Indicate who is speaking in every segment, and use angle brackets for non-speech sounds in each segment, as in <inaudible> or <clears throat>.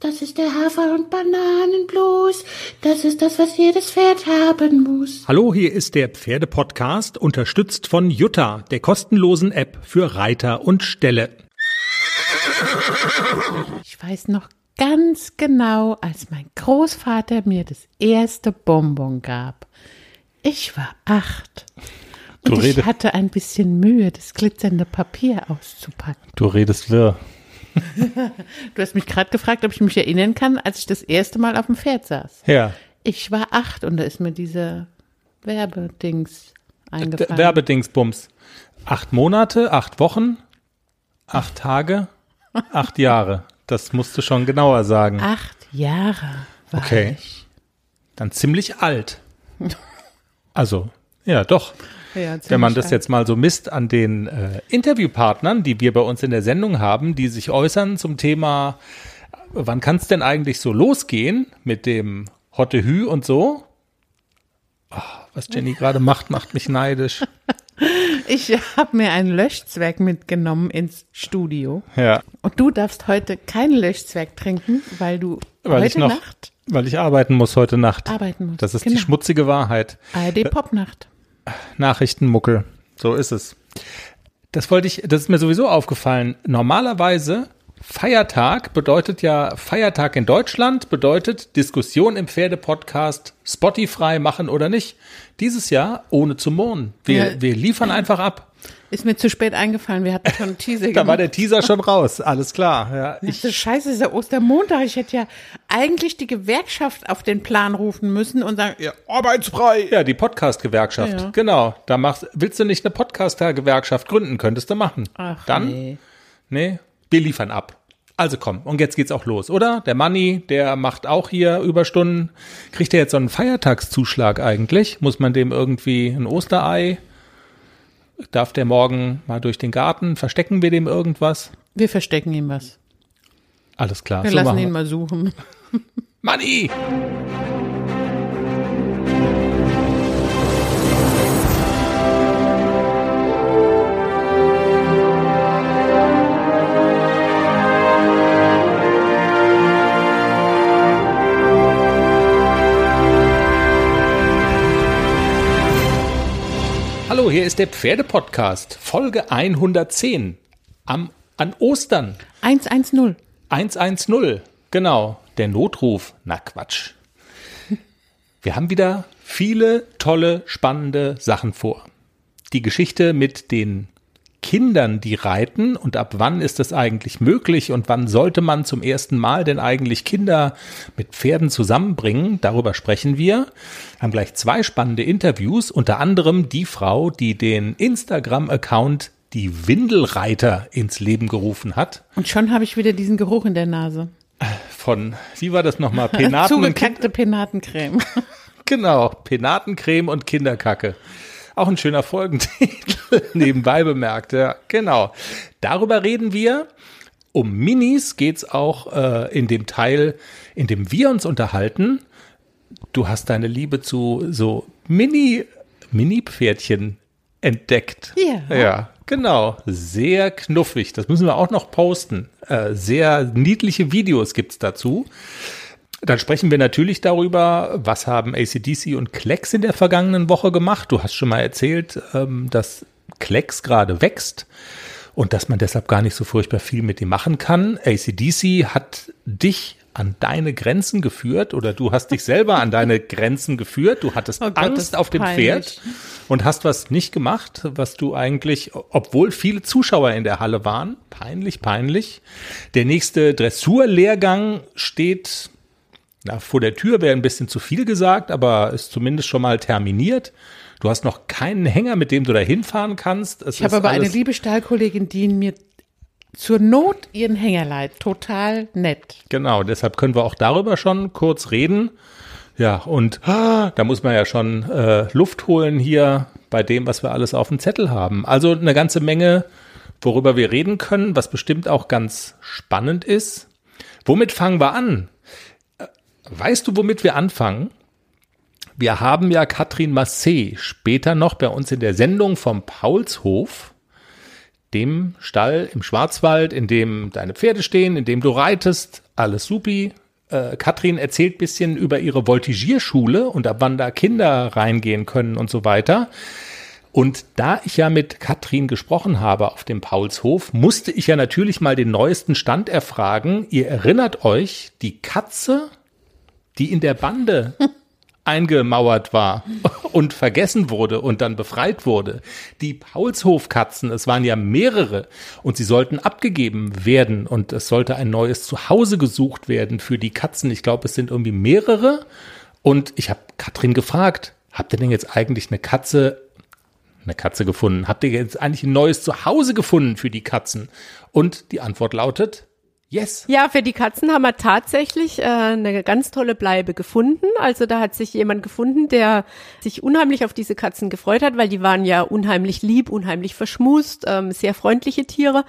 Speaker 1: Das ist der Hafer- und Bananenblues. Das ist das, was jedes Pferd haben muss.
Speaker 2: Hallo, hier ist der Pferdepodcast, unterstützt von Jutta, der kostenlosen App für Reiter und Ställe.
Speaker 1: Ich weiß noch ganz genau, als mein Großvater mir das erste Bonbon gab. Ich war acht.
Speaker 2: Du
Speaker 1: Und ich hatte ein bisschen Mühe, das glitzernde Papier auszupacken.
Speaker 2: Du redest wirr.
Speaker 1: Du hast mich gerade gefragt, ob ich mich erinnern kann, als ich das erste Mal auf dem Pferd saß.
Speaker 2: Ja.
Speaker 1: Ich war acht und da ist mir diese Werbedings
Speaker 2: D
Speaker 1: eingefallen.
Speaker 2: Werbedingsbums. Acht Monate, acht Wochen, acht Tage, acht Jahre. Das musst du schon genauer sagen.
Speaker 1: Acht Jahre war
Speaker 2: Okay.
Speaker 1: ich.
Speaker 2: Dann ziemlich alt. Also, ja, doch.
Speaker 1: Ja,
Speaker 2: Wenn man das jetzt mal so misst an den äh, Interviewpartnern, die wir bei uns in der Sendung haben, die sich äußern zum Thema, wann kann es denn eigentlich so losgehen mit dem Hotte Hü und so? Ah, was Jenny <laughs> gerade macht, macht mich neidisch. <laughs>
Speaker 1: Ich habe mir einen Löschzwerg mitgenommen ins Studio.
Speaker 2: Ja,
Speaker 1: Und du darfst heute keinen Löschzwerg trinken, weil du
Speaker 2: weil
Speaker 1: heute
Speaker 2: noch,
Speaker 1: Nacht
Speaker 2: weil ich arbeiten muss heute Nacht.
Speaker 1: arbeiten musst.
Speaker 2: Das ist
Speaker 1: genau.
Speaker 2: die schmutzige Wahrheit.
Speaker 1: ARD Popnacht.
Speaker 2: Nachrichtenmuckel. So ist es. Das wollte ich, das ist mir sowieso aufgefallen. Normalerweise Feiertag bedeutet ja Feiertag in Deutschland bedeutet Diskussion im Pferdepodcast Spotify machen oder nicht. Dieses Jahr ohne zu murren. Wir,
Speaker 1: Ja.
Speaker 2: wir liefern einfach ab.
Speaker 1: Ist mir zu spät eingefallen, wir hatten schon einen Teaser <laughs>
Speaker 2: Da war
Speaker 1: gemacht.
Speaker 2: der Teaser schon raus. Alles klar. Ja,
Speaker 1: Ich Scheiße, ist ja Ostermontag. Ich hätte ja eigentlich die Gewerkschaft auf den Plan rufen müssen und sagen, ja, arbeitsfrei.
Speaker 2: ja die Podcast-Gewerkschaft.
Speaker 1: Ja.
Speaker 2: Genau. Da machst, willst du nicht eine Podcast-Gewerkschaft gründen? Könntest du machen.
Speaker 1: Ach,
Speaker 2: Dann
Speaker 1: nee.
Speaker 2: Nee, wir liefern ab. Also komm, und jetzt geht's auch los, oder? Der Manni, der macht auch hier Überstunden. Kriegt er jetzt so einen Feiertagszuschlag eigentlich? Muss man dem irgendwie ein Osterei? Darf der morgen mal durch den Garten? Verstecken wir dem irgendwas?
Speaker 1: Wir verstecken ihm was.
Speaker 2: Alles klar.
Speaker 1: Wir
Speaker 2: so
Speaker 1: lassen ihn
Speaker 2: wir.
Speaker 1: mal suchen.
Speaker 2: Manni! Hallo, hier ist der Pferdepodcast, Folge 110. Am, an Ostern.
Speaker 1: 110.
Speaker 2: 110, genau, der Notruf. Na Quatsch. Wir haben wieder viele tolle, spannende Sachen vor. Die Geschichte mit den Kindern, die reiten und ab wann ist das eigentlich möglich und wann sollte man zum ersten Mal denn eigentlich Kinder mit Pferden zusammenbringen, darüber sprechen wir. Haben gleich zwei spannende Interviews, unter anderem die Frau, die den Instagram-Account die Windelreiter ins Leben gerufen hat
Speaker 1: Und schon habe ich wieder diesen Geruch in der Nase.
Speaker 2: von, wie war das nochmal? Penaten <laughs>
Speaker 1: Zugekackte Penatencreme. <laughs>
Speaker 2: Genau, Penatencreme und Kinderkacke. Auch ein schöner Folgentitel, <laughs> nebenbei bemerkt, ja, genau. Darüber reden wir. Um Minis geht's auch äh, in dem Teil, in dem wir uns unterhalten. Du hast deine Liebe zu so Mini, Mini-Pferdchen entdeckt.
Speaker 1: Ja.
Speaker 2: Ja, genau. Sehr knuffig. Das müssen wir auch noch posten. Äh, sehr niedliche Videos gibt's dazu. Dann sprechen wir natürlich darüber, was haben ACDC und Klecks in der vergangenen Woche gemacht. Du hast schon mal erzählt, ähm, dass Klecks gerade wächst und dass man deshalb gar nicht so furchtbar viel mit ihm machen kann. ACDC hat dich an deine Grenzen geführt oder du hast dich selber an deine <laughs> Grenzen geführt. Du hattest
Speaker 1: Oh Gott,
Speaker 2: Angst auf dem
Speaker 1: peinlich.
Speaker 2: Pferd und hast was nicht gemacht, was du eigentlich, obwohl viele Zuschauer in der Halle waren, peinlich, peinlich. Der nächste Dressurlehrgang steht na, vor der Tür wäre ein bisschen zu viel gesagt, aber ist zumindest schon mal terminiert. Du hast noch keinen Hänger, mit dem du da hinfahren kannst. Es
Speaker 1: Ich habe aber eine liebe Stallkollegin, die mir zur Not ihren Hänger leiht. Total nett.
Speaker 2: Genau, deshalb können wir auch darüber schon kurz reden. Ja, und ah, da muss man ja schon äh, Luft holen hier bei dem, was wir alles auf dem Zettel haben. Also eine ganze Menge, worüber wir reden können, was bestimmt auch ganz spannend ist. Womit fangen wir an? Weißt du, womit wir anfangen? Wir haben ja Katrin Massé später noch bei uns in der Sendung vom Paulshof. dem Stall im Schwarzwald, in dem deine Pferde stehen, in dem du reitest, alles supi. Äh, Katrin erzählt bisschen über ihre Voltigierschule und ab wann da Kinder reingehen können und so weiter. Und da ich ja mit Katrin gesprochen habe auf dem Paulshof, musste ich ja natürlich mal den neuesten Stand erfragen. Ihr erinnert euch, die Katze, die in der Bande <laughs> eingemauert war und vergessen wurde und dann befreit wurde. Die Paulshofkatzen, es waren ja mehrere und sie sollten abgegeben werden und es sollte ein neues Zuhause gesucht werden für die Katzen. Ich glaube, es sind irgendwie mehrere und ich habe Katrin gefragt, habt ihr denn jetzt eigentlich eine Katze eine Katze gefunden? Habt ihr jetzt eigentlich ein neues Zuhause gefunden für die Katzen? Und die Antwort lautet Yes.
Speaker 3: Ja, für die Katzen haben wir tatsächlich äh, eine ganz tolle Bleibe gefunden. Also da hat sich jemand gefunden, der sich unheimlich auf diese Katzen gefreut hat, weil die waren ja unheimlich lieb, unheimlich verschmust, ähm, sehr freundliche Tiere.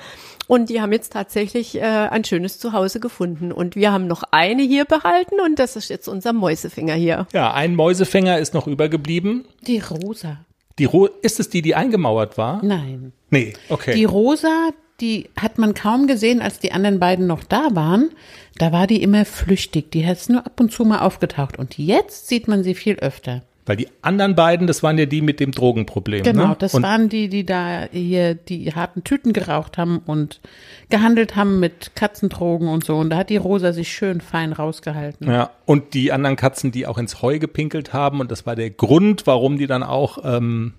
Speaker 3: Und die haben jetzt tatsächlich äh, ein schönes Zuhause gefunden. Und wir haben noch eine hier behalten und das ist jetzt unser Mäusefänger hier.
Speaker 2: Ja, ein Mäusefänger ist noch übergeblieben.
Speaker 1: Die Rosa.
Speaker 2: Die Ro ist es die, die eingemauert war?
Speaker 1: Nein.
Speaker 2: Nee, okay.
Speaker 1: Die Rosa, die hat man kaum gesehen, als die anderen beiden noch da waren. Da war die immer flüchtig. Die ist nur ab und zu mal aufgetaucht. Und jetzt sieht man sie viel öfter.
Speaker 2: Weil die anderen beiden, das waren ja die mit dem Drogenproblem.
Speaker 1: Genau,
Speaker 2: ne?
Speaker 1: das
Speaker 2: und
Speaker 1: waren die, die da hier die harten Tüten geraucht haben und gehandelt haben mit Katzendrogen und so. Und da hat die Rosa sich schön fein rausgehalten.
Speaker 2: Ja, und die anderen Katzen, die auch ins Heu gepinkelt haben. Und das war der Grund, warum die dann auch ähm,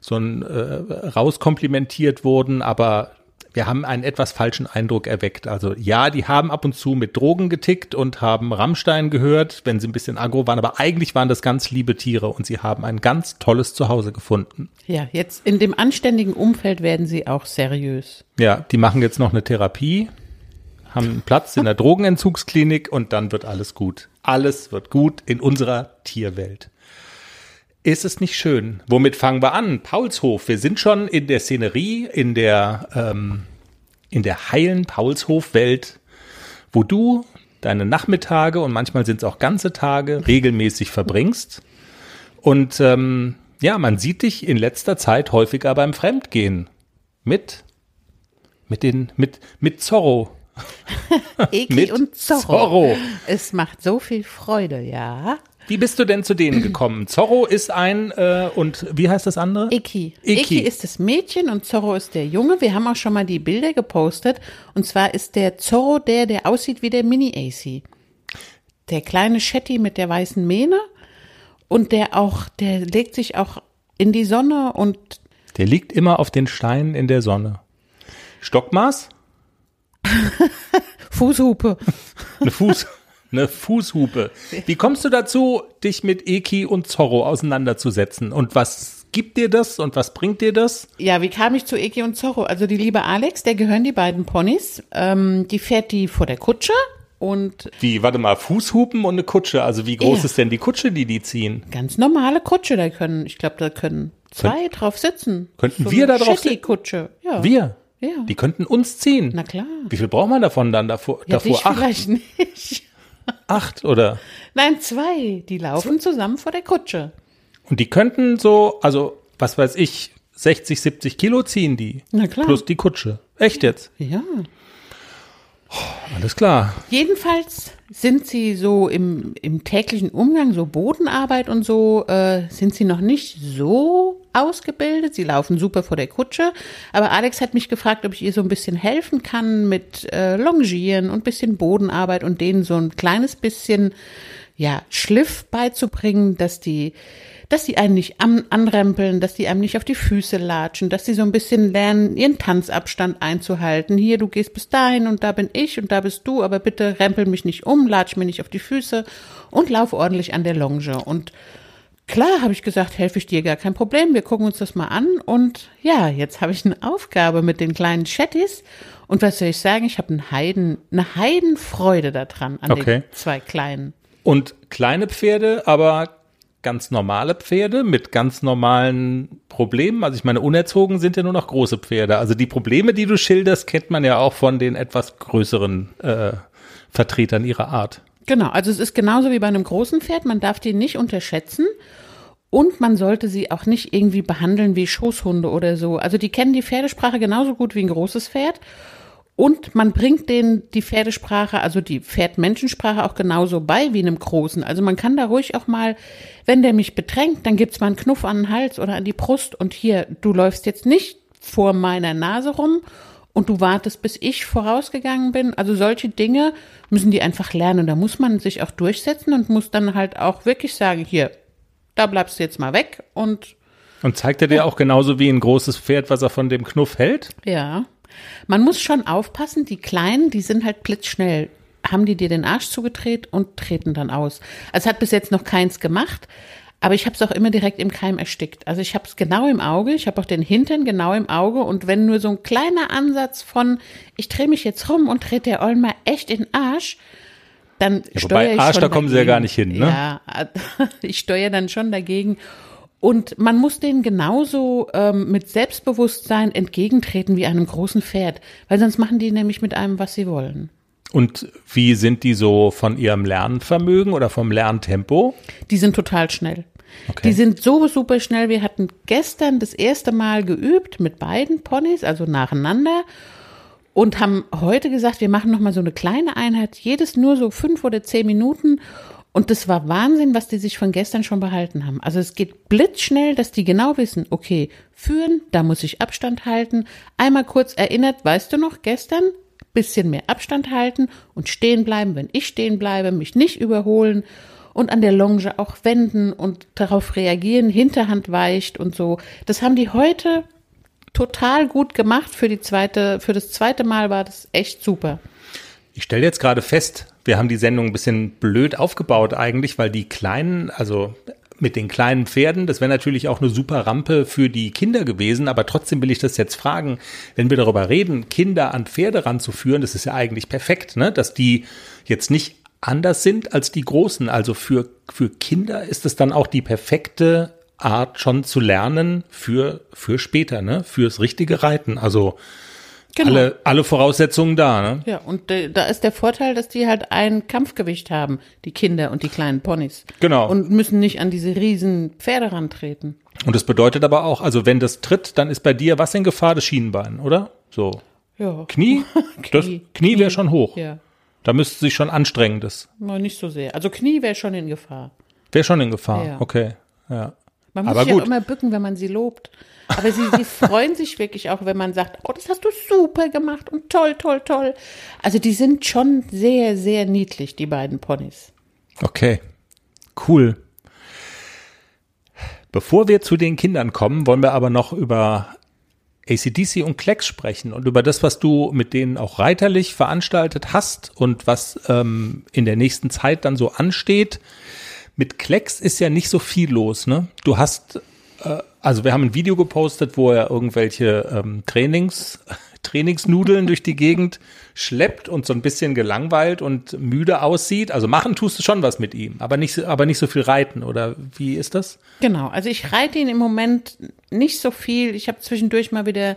Speaker 2: so ein, äh, rauskomplimentiert wurden. Aber wir haben einen etwas falschen Eindruck erweckt. Also ja, die haben ab und zu mit Drogen getickt und haben Rammstein gehört, wenn sie ein bisschen aggro waren. Aber eigentlich waren das ganz liebe Tiere und sie haben ein ganz tolles Zuhause gefunden.
Speaker 1: Ja, jetzt in dem anständigen Umfeld werden sie auch seriös.
Speaker 2: Ja, die machen jetzt noch eine Therapie, haben einen Platz in der <laughs> Drogenentzugsklinik und dann wird alles gut. Alles wird gut in unserer Tierwelt. Ist es nicht schön? Womit fangen wir an? Paulshof. Wir sind schon in der Szenerie, in der, ähm, in der heilen Paulshof-Welt, wo du deine Nachmittage und manchmal sind es auch ganze Tage regelmäßig verbringst. Und ähm, ja, man sieht dich in letzter Zeit häufiger beim Fremdgehen. Mit, mit den, mit, mit Zorro. <laughs>
Speaker 1: Eki
Speaker 2: Mit
Speaker 1: und Zorro.
Speaker 2: Zorro.
Speaker 1: Es macht so viel Freude, ja.
Speaker 2: Wie bist du denn zu denen gekommen? Zorro ist ein, äh, und wie heißt das andere?
Speaker 1: Eki.
Speaker 2: Eki.
Speaker 1: Eki ist das Mädchen und Zorro ist der Junge. Wir haben auch schon mal die Bilder gepostet. Und zwar ist der Zorro der, der aussieht wie der Mini-AC. Der kleine Shetty mit der weißen Mähne. Und der auch, der legt sich auch in die Sonne und
Speaker 2: Der liegt immer auf den Steinen in der Sonne. Stockmaß? <laughs>
Speaker 1: Fußhupe.
Speaker 2: Eine Fuß, eine Fußhupe. Wie kommst du dazu, dich mit Eki und Zorro auseinanderzusetzen? Und was gibt dir das und was bringt dir das?
Speaker 1: Ja, wie kam ich zu Eki und Zorro? Also die liebe Alex, der gehören die beiden Ponys. Ähm, die fährt die vor der Kutsche und
Speaker 2: Wie, warte mal, Fußhupen und eine Kutsche. Also wie groß
Speaker 1: Ja.
Speaker 2: ist denn die Kutsche, die die ziehen?
Speaker 1: ganz normale Kutsche, da können, ich glaube, da können zwei drauf sitzen.
Speaker 2: Könnten wir da drauf
Speaker 1: sitzen? Kutsche, ja.
Speaker 2: Wir?
Speaker 1: Ja.
Speaker 2: Die könnten uns ziehen.
Speaker 1: Na klar.
Speaker 2: Wie viel braucht man davon dann davor?
Speaker 1: Ja,
Speaker 2: davor acht,
Speaker 1: vielleicht nicht.
Speaker 2: Acht oder?
Speaker 1: Nein, zwei. Die laufen zusammen vor der Kutsche.
Speaker 2: Und die könnten so, also was weiß ich, 60, 70 Kilo ziehen die.
Speaker 1: Na klar.
Speaker 2: Plus die Kutsche. Echt jetzt?
Speaker 1: Ja.
Speaker 2: Alles klar.
Speaker 1: Jedenfalls sind sie so im, im täglichen Umgang, so Bodenarbeit und so, äh, sind sie noch nicht so ausgebildet. Sie laufen super vor der Kutsche. Aber Alex hat mich gefragt, ob ich ihr so ein bisschen helfen kann mit äh, Longieren und bisschen Bodenarbeit und denen so ein kleines bisschen, ja, Schliff beizubringen, dass die dass die einen nicht an, anrempeln, dass die einem nicht auf die Füße latschen, dass die so ein bisschen lernen, ihren Tanzabstand einzuhalten. Hier, du gehst bis dahin und da bin ich und da bist du, aber bitte rempel mich nicht um, latsch mir nicht auf die Füße und lauf ordentlich an der Longe. Und klar, habe ich gesagt, helfe ich dir, gar kein Problem, wir gucken uns das mal an. Und ja, jetzt habe ich eine Aufgabe mit den kleinen Chattis. Und was soll ich sagen, ich habe einen Heiden, eine Heidenfreude daran, an
Speaker 2: Okay.
Speaker 1: den zwei Kleinen.
Speaker 2: Und kleine Pferde, aber ganz normale Pferde mit ganz normalen Problemen. Also ich meine, unerzogen sind ja nur noch große Pferde. Also die Probleme, die du schilderst, kennt man ja auch von den etwas größeren äh, Vertretern ihrer Art.
Speaker 1: Genau, also es ist genauso wie bei einem großen Pferd, man darf die nicht unterschätzen. Und man sollte sie auch nicht irgendwie behandeln wie Schoßhunde oder so. Also die kennen die Pferdesprache genauso gut wie ein großes Pferd. Und man bringt denen die Pferdesprache, also die Pferdmenschensprache auch genauso bei wie einem Großen. Also man kann da ruhig auch mal, wenn der mich bedrängt, dann gibt's mal einen Knuff an den Hals oder an die Brust und hier, du läufst jetzt nicht vor meiner Nase rum und du wartest, bis ich vorausgegangen bin. Also solche Dinge müssen die einfach lernen. Da muss man sich auch durchsetzen und muss dann halt auch wirklich sagen, hier, da bleibst du jetzt mal weg und
Speaker 2: Und zeigt er dir auch genauso wie ein großes Pferd, was er von dem Knuff hält?
Speaker 1: ja. Man muss schon aufpassen, die Kleinen, die sind halt blitzschnell. Haben die dir den Arsch zugedreht und treten dann aus. Also es hat bis jetzt noch keins gemacht, aber ich habe es auch immer direkt im Keim erstickt. Also ich habe es genau im Auge, ich habe auch den Hintern genau im Auge und wenn nur so ein kleiner Ansatz von, ich drehe mich jetzt rum und trete der Olmer echt in den Arsch, dann
Speaker 2: Ja,
Speaker 1: steuere ich
Speaker 2: Arsch,
Speaker 1: schon
Speaker 2: da kommen sie ja
Speaker 1: dagegen.
Speaker 2: gar nicht hin, ne?
Speaker 1: Ja, <laughs> ich steuere dann schon dagegen. Und man muss denen genauso ähm, mit Selbstbewusstsein entgegentreten wie einem großen Pferd, weil sonst machen die nämlich mit einem, was sie wollen.
Speaker 2: Und wie sind die so von ihrem Lernvermögen oder vom Lerntempo?
Speaker 1: Die sind total schnell.
Speaker 2: Okay.
Speaker 1: Die sind so super schnell. Wir hatten gestern das erste Mal geübt mit beiden Ponys, also nacheinander. Und haben heute gesagt, wir machen noch mal so eine kleine Einheit, jedes nur so fünf oder zehn Minuten. Und das war Wahnsinn, was die sich von gestern schon behalten haben. Also es geht blitzschnell, dass die genau wissen, okay, führen, da muss ich Abstand halten. Einmal kurz erinnert, weißt du noch, gestern bisschen mehr Abstand halten und stehen bleiben, wenn ich stehen bleibe, mich nicht überholen und an der Longe auch wenden und darauf reagieren, Hinterhand weicht und so. Das haben die heute total gut gemacht. Für die zweite, für das zweite Mal war das echt super.
Speaker 2: Ich stelle jetzt gerade fest, wir haben die Sendung ein bisschen blöd aufgebaut eigentlich, weil die kleinen, also mit den kleinen Pferden, das wäre natürlich auch eine super Rampe für die Kinder gewesen, aber trotzdem will ich das jetzt fragen, wenn wir darüber reden, Kinder an Pferde ranzuführen, das ist ja eigentlich perfekt, ne? dass die jetzt nicht anders sind als die Großen. Also für, für Kinder ist es dann auch die perfekte Art schon zu lernen für, für später, ne? fürs richtige Reiten. Also alle, alle Voraussetzungen da. Ne?
Speaker 1: Ja, und äh, da ist der Vorteil, dass die halt ein Kampfgewicht haben, die Kinder und die kleinen Ponys.
Speaker 2: Genau.
Speaker 1: Und müssen nicht an diese riesen Pferde rantreten.
Speaker 2: Und das bedeutet aber auch, also wenn das tritt, dann ist bei dir was in Gefahr? Das Schienbein, oder? So.
Speaker 1: Ja.
Speaker 2: Knie? <laughs> Das
Speaker 1: Knie.
Speaker 2: Knie wäre schon hoch.
Speaker 1: Ja,
Speaker 2: Da müsste sich schon anstrengen, das.
Speaker 1: nur nicht so sehr. Also Knie wäre schon in Gefahr.
Speaker 2: Wäre schon in Gefahr.
Speaker 1: Ja.
Speaker 2: Okay. Ja.
Speaker 1: Man muss
Speaker 2: Aber
Speaker 1: sich
Speaker 2: gut.
Speaker 1: ja immer bücken, wenn man sie lobt. Aber sie, sie freuen sich wirklich auch, wenn man sagt, oh, das hast du super gemacht und toll, toll, toll. Also die sind schon sehr, sehr niedlich, die beiden Ponys.
Speaker 2: Okay. Cool. Bevor wir zu den Kindern kommen, wollen wir aber noch über ACDC und Klecks sprechen und über das, was du mit denen auch reiterlich veranstaltet hast und was ähm, in der nächsten Zeit dann so ansteht. Mit Klecks ist ja nicht so viel los, ne? Du hast, äh, also wir haben ein Video gepostet, wo er irgendwelche ähm, Trainings, Trainingsnudeln durch die Gegend schleppt und so ein bisschen gelangweilt und müde aussieht. Also machen tust du schon was mit ihm, aber nicht, so- aber nicht so viel reiten, oder wie ist das?
Speaker 1: Genau, also ich reite ihn im Moment nicht so viel. Ich habe zwischendurch mal wieder,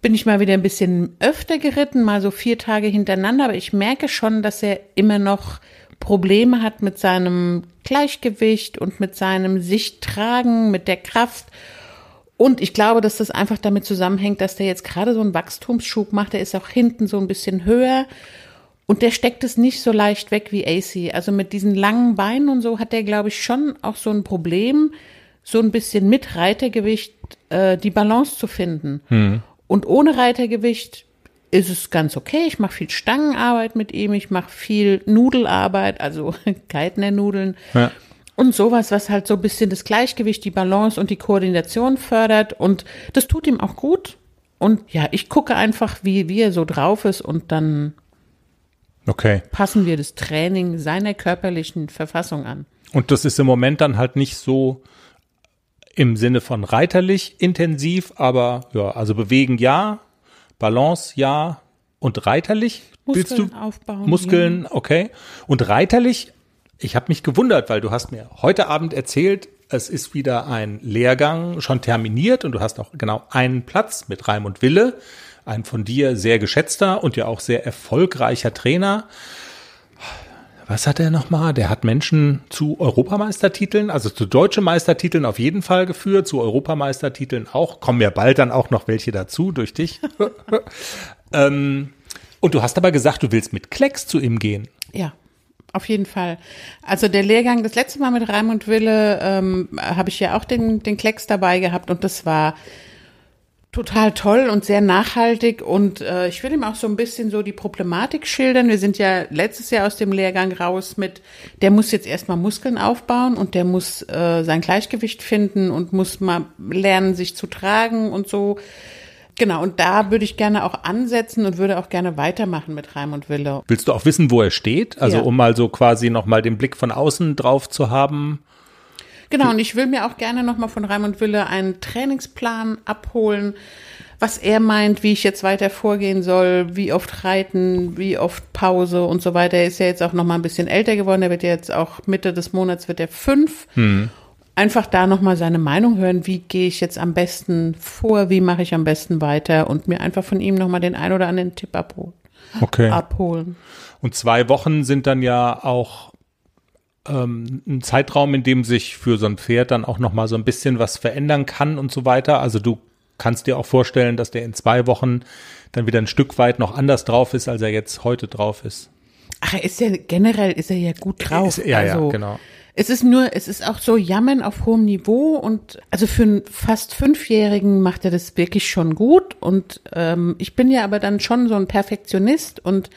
Speaker 1: bin ich mal wieder ein bisschen öfter geritten, mal so vier Tage hintereinander, aber ich merke schon, dass er immer noch Probleme hat mit seinem Gleichgewicht und mit seinem Sichttragen, mit der Kraft. Und ich glaube, dass das einfach damit zusammenhängt, dass der jetzt gerade so einen Wachstumsschub macht. Der ist auch hinten so ein bisschen höher. Und der steckt es nicht so leicht weg wie AC. Also mit diesen langen Beinen und so hat der, glaube ich, schon auch so ein Problem, so ein bisschen mit Reitergewicht äh, die Balance zu finden. Und ohne Reitergewicht ist es ganz okay. Ich mache viel Stangenarbeit mit ihm, ich mache viel Nudelarbeit, also <laughs> Geithner-Nudeln.
Speaker 2: Ja.
Speaker 1: Und sowas, was halt so ein bisschen das Gleichgewicht, die Balance und die Koordination fördert. Und das tut ihm auch gut. Und ja, ich gucke einfach, wie, wie er so drauf ist und dann
Speaker 2: Okay.
Speaker 1: passen wir das Training seiner körperlichen Verfassung an.
Speaker 2: Und das ist im Moment dann halt nicht so im Sinne von reiterlich intensiv, aber ja, also bewegen ja, Balance ja und reiterlich willst
Speaker 1: Muskeln
Speaker 2: du
Speaker 1: aufbauen,
Speaker 2: Muskeln, okay. Und reiterlich, ich habe mich gewundert, weil du hast mir heute Abend erzählt, es ist wieder ein Lehrgang schon terminiert und du hast auch genau einen Platz mit Reim und Wille, ein von dir sehr geschätzter und ja auch sehr erfolgreicher Trainer. was hat er nochmal? Der hat Menschen zu Europameistertiteln, also zu deutschen Meistertiteln auf jeden Fall geführt, zu Europameistertiteln auch. Kommen ja bald dann auch noch welche dazu durch dich. <laughs> ähm, und du hast aber gesagt, du willst mit Klecks zu ihm gehen.
Speaker 1: Ja. Auf jeden Fall. Also der Lehrgang, das letzte Mal mit Raimund Wille, ähm, habe ich ja auch den, den Klecks dabei gehabt und das war total toll und sehr nachhaltig und äh, ich will ihm auch so ein bisschen so die Problematik schildern. Wir sind ja letztes Jahr aus dem Lehrgang raus mit, der muss jetzt erstmal Muskeln aufbauen und der muss äh, sein Gleichgewicht finden und muss mal lernen, sich zu tragen und so. Genau, und da würde ich gerne auch ansetzen und würde auch gerne weitermachen mit Raimund Wille.
Speaker 2: Willst du auch wissen, wo er steht? Also
Speaker 1: Ja.
Speaker 2: um mal so quasi nochmal den Blick von außen drauf zu haben.
Speaker 1: Genau, und ich will mir auch gerne nochmal von Raimund Wille einen Trainingsplan abholen, was er meint, wie ich jetzt weiter vorgehen soll, wie oft reiten, wie oft Pause und so weiter. Er ist ja jetzt auch nochmal ein bisschen älter geworden, er wird ja jetzt auch Mitte des Monats wird er fünf. Einfach da nochmal seine Meinung hören, wie gehe ich jetzt am besten vor, wie mache ich am besten weiter und mir einfach von ihm nochmal den ein oder anderen Tipp abholen.
Speaker 2: Okay.
Speaker 1: abholen.
Speaker 2: Und zwei Wochen sind dann ja auch ähm, ein Zeitraum, in dem sich für so ein Pferd dann auch nochmal so ein bisschen was verändern kann und so weiter. Also du kannst dir auch vorstellen, dass der in zwei Wochen dann wieder ein Stück weit noch anders drauf ist, als er jetzt heute drauf ist.
Speaker 1: Ach, er ist ja generell ist er ja gut drauf.
Speaker 2: Ist- ja, ja,
Speaker 1: also,
Speaker 2: genau.
Speaker 1: Es ist nur, es ist auch so Jammern auf hohem Niveau und also für einen fast Fünfjährigen macht er das wirklich schon gut und ähm, ich bin ja aber dann schon so ein Perfektionist und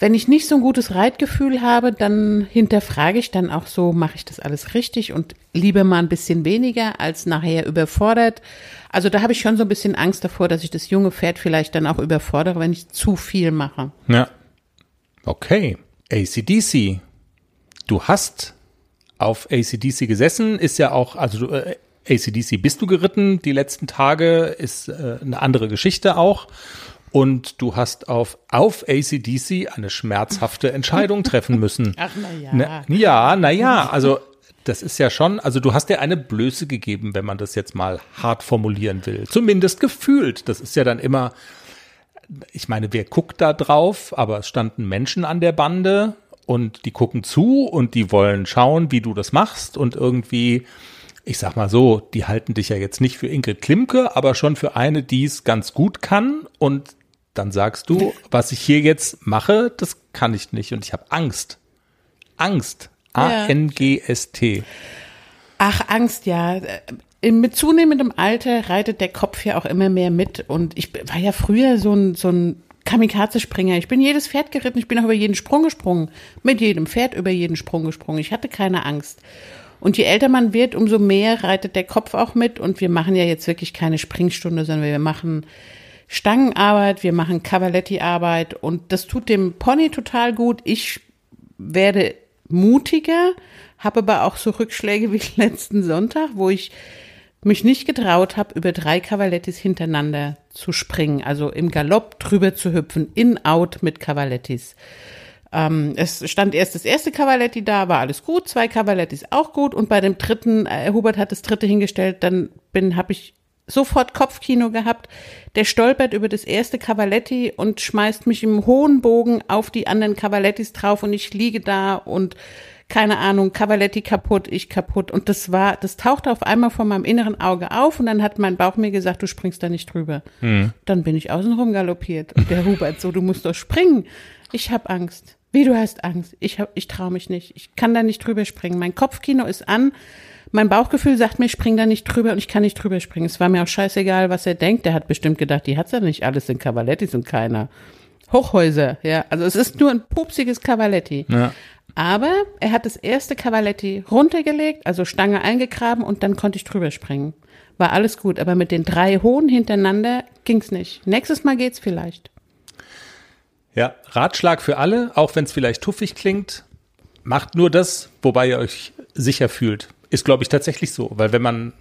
Speaker 1: wenn ich nicht so ein gutes Reitgefühl habe, dann hinterfrage ich dann auch so, mache ich das alles richtig und lieber mal ein bisschen weniger als nachher überfordert. Also da habe ich schon so ein bisschen Angst davor, dass ich das junge Pferd vielleicht dann auch überfordere, wenn ich zu viel mache.
Speaker 2: Ja. Okay. ACDC. Du hast auf ACDC gesessen, ist ja auch, also äh, ACDC bist du geritten, die letzten Tage ist äh, eine andere Geschichte auch. Und du hast auf, auf ACDC eine schmerzhafte <laughs> Entscheidung treffen müssen.
Speaker 1: Ach, na ja.
Speaker 2: Na, ja, naja, also das ist ja schon, also du hast dir eine Blöße gegeben, wenn man das jetzt mal hart formulieren will. Zumindest gefühlt. Das ist ja dann immer, ich meine, wer guckt da drauf? Aber es standen Menschen an der Bande und die gucken zu und die wollen schauen, wie du das machst und irgendwie, ich sag mal so, die halten dich ja jetzt nicht für Ingrid Klimke, aber schon für eine, die es ganz gut kann und dann sagst du, <laughs> was ich hier jetzt mache, das kann ich nicht und ich habe Angst. Angst. A-N-G-S-T.
Speaker 1: Ach, Angst, ja. Mit zunehmendem Alter reitet der Kopf ja auch immer mehr mit. Und ich war ja früher so ein, so ein Kamikaze-Springer. Ich bin jedes Pferd geritten, ich bin auch über jeden Sprung gesprungen. Mit jedem Pferd über jeden Sprung gesprungen. Ich hatte keine Angst. Und je älter man wird, umso mehr reitet der Kopf auch mit. Und wir machen ja jetzt wirklich keine Springstunde, sondern wir machen Stangenarbeit, wir machen Cavaletti-Arbeit. Und das tut dem Pony total gut. Ich werde mutiger, habe aber auch so Rückschläge wie letzten Sonntag, wo ich mich nicht getraut habe, über drei Cavalettis hintereinander zu springen, also im Galopp drüber zu hüpfen, in out mit Cavalettis. Ähm, es stand erst das erste Cavaletti da, war alles gut, zwei Cavalettis auch gut und bei dem dritten, äh, Hubert hat das dritte hingestellt, dann bin, habe ich sofort Kopfkino gehabt. Der stolpert über das erste Cavaletti und schmeißt mich im hohen Bogen auf die anderen Cavalettis drauf und ich liege da und keine Ahnung, Cavaletti kaputt, ich kaputt. Und das war, das tauchte auf einmal vor meinem inneren Auge auf und dann hat mein Bauch mir gesagt, du springst da nicht drüber. Dann bin ich außenrum galoppiert. Und der Hubert so, du musst doch springen. Ich hab Angst. Wie du hast Angst? Ich hab, ich trau mich nicht. Ich kann da nicht drüber springen. Mein Kopfkino ist an. Mein Bauchgefühl sagt mir, spring da nicht drüber und ich kann nicht drüber springen. Es war mir auch scheißegal, was er denkt. Der hat bestimmt gedacht, die hat's ja nicht alles sind Cavalettis und keiner. Hochhäuser, ja. Also es ist nur ein pupsiges Cavaletti.
Speaker 2: Ja.
Speaker 1: Aber er hat das erste Cavaletti runtergelegt, also Stange eingegraben und dann konnte ich drüber springen. War alles gut, aber mit den drei hohen hintereinander ging's nicht. Nächstes Mal geht's vielleicht.
Speaker 2: Ja, Ratschlag für alle, auch wenn es vielleicht tuffig klingt, macht nur das, wobei ihr euch sicher fühlt. Ist, glaube ich, tatsächlich so, weil wenn man,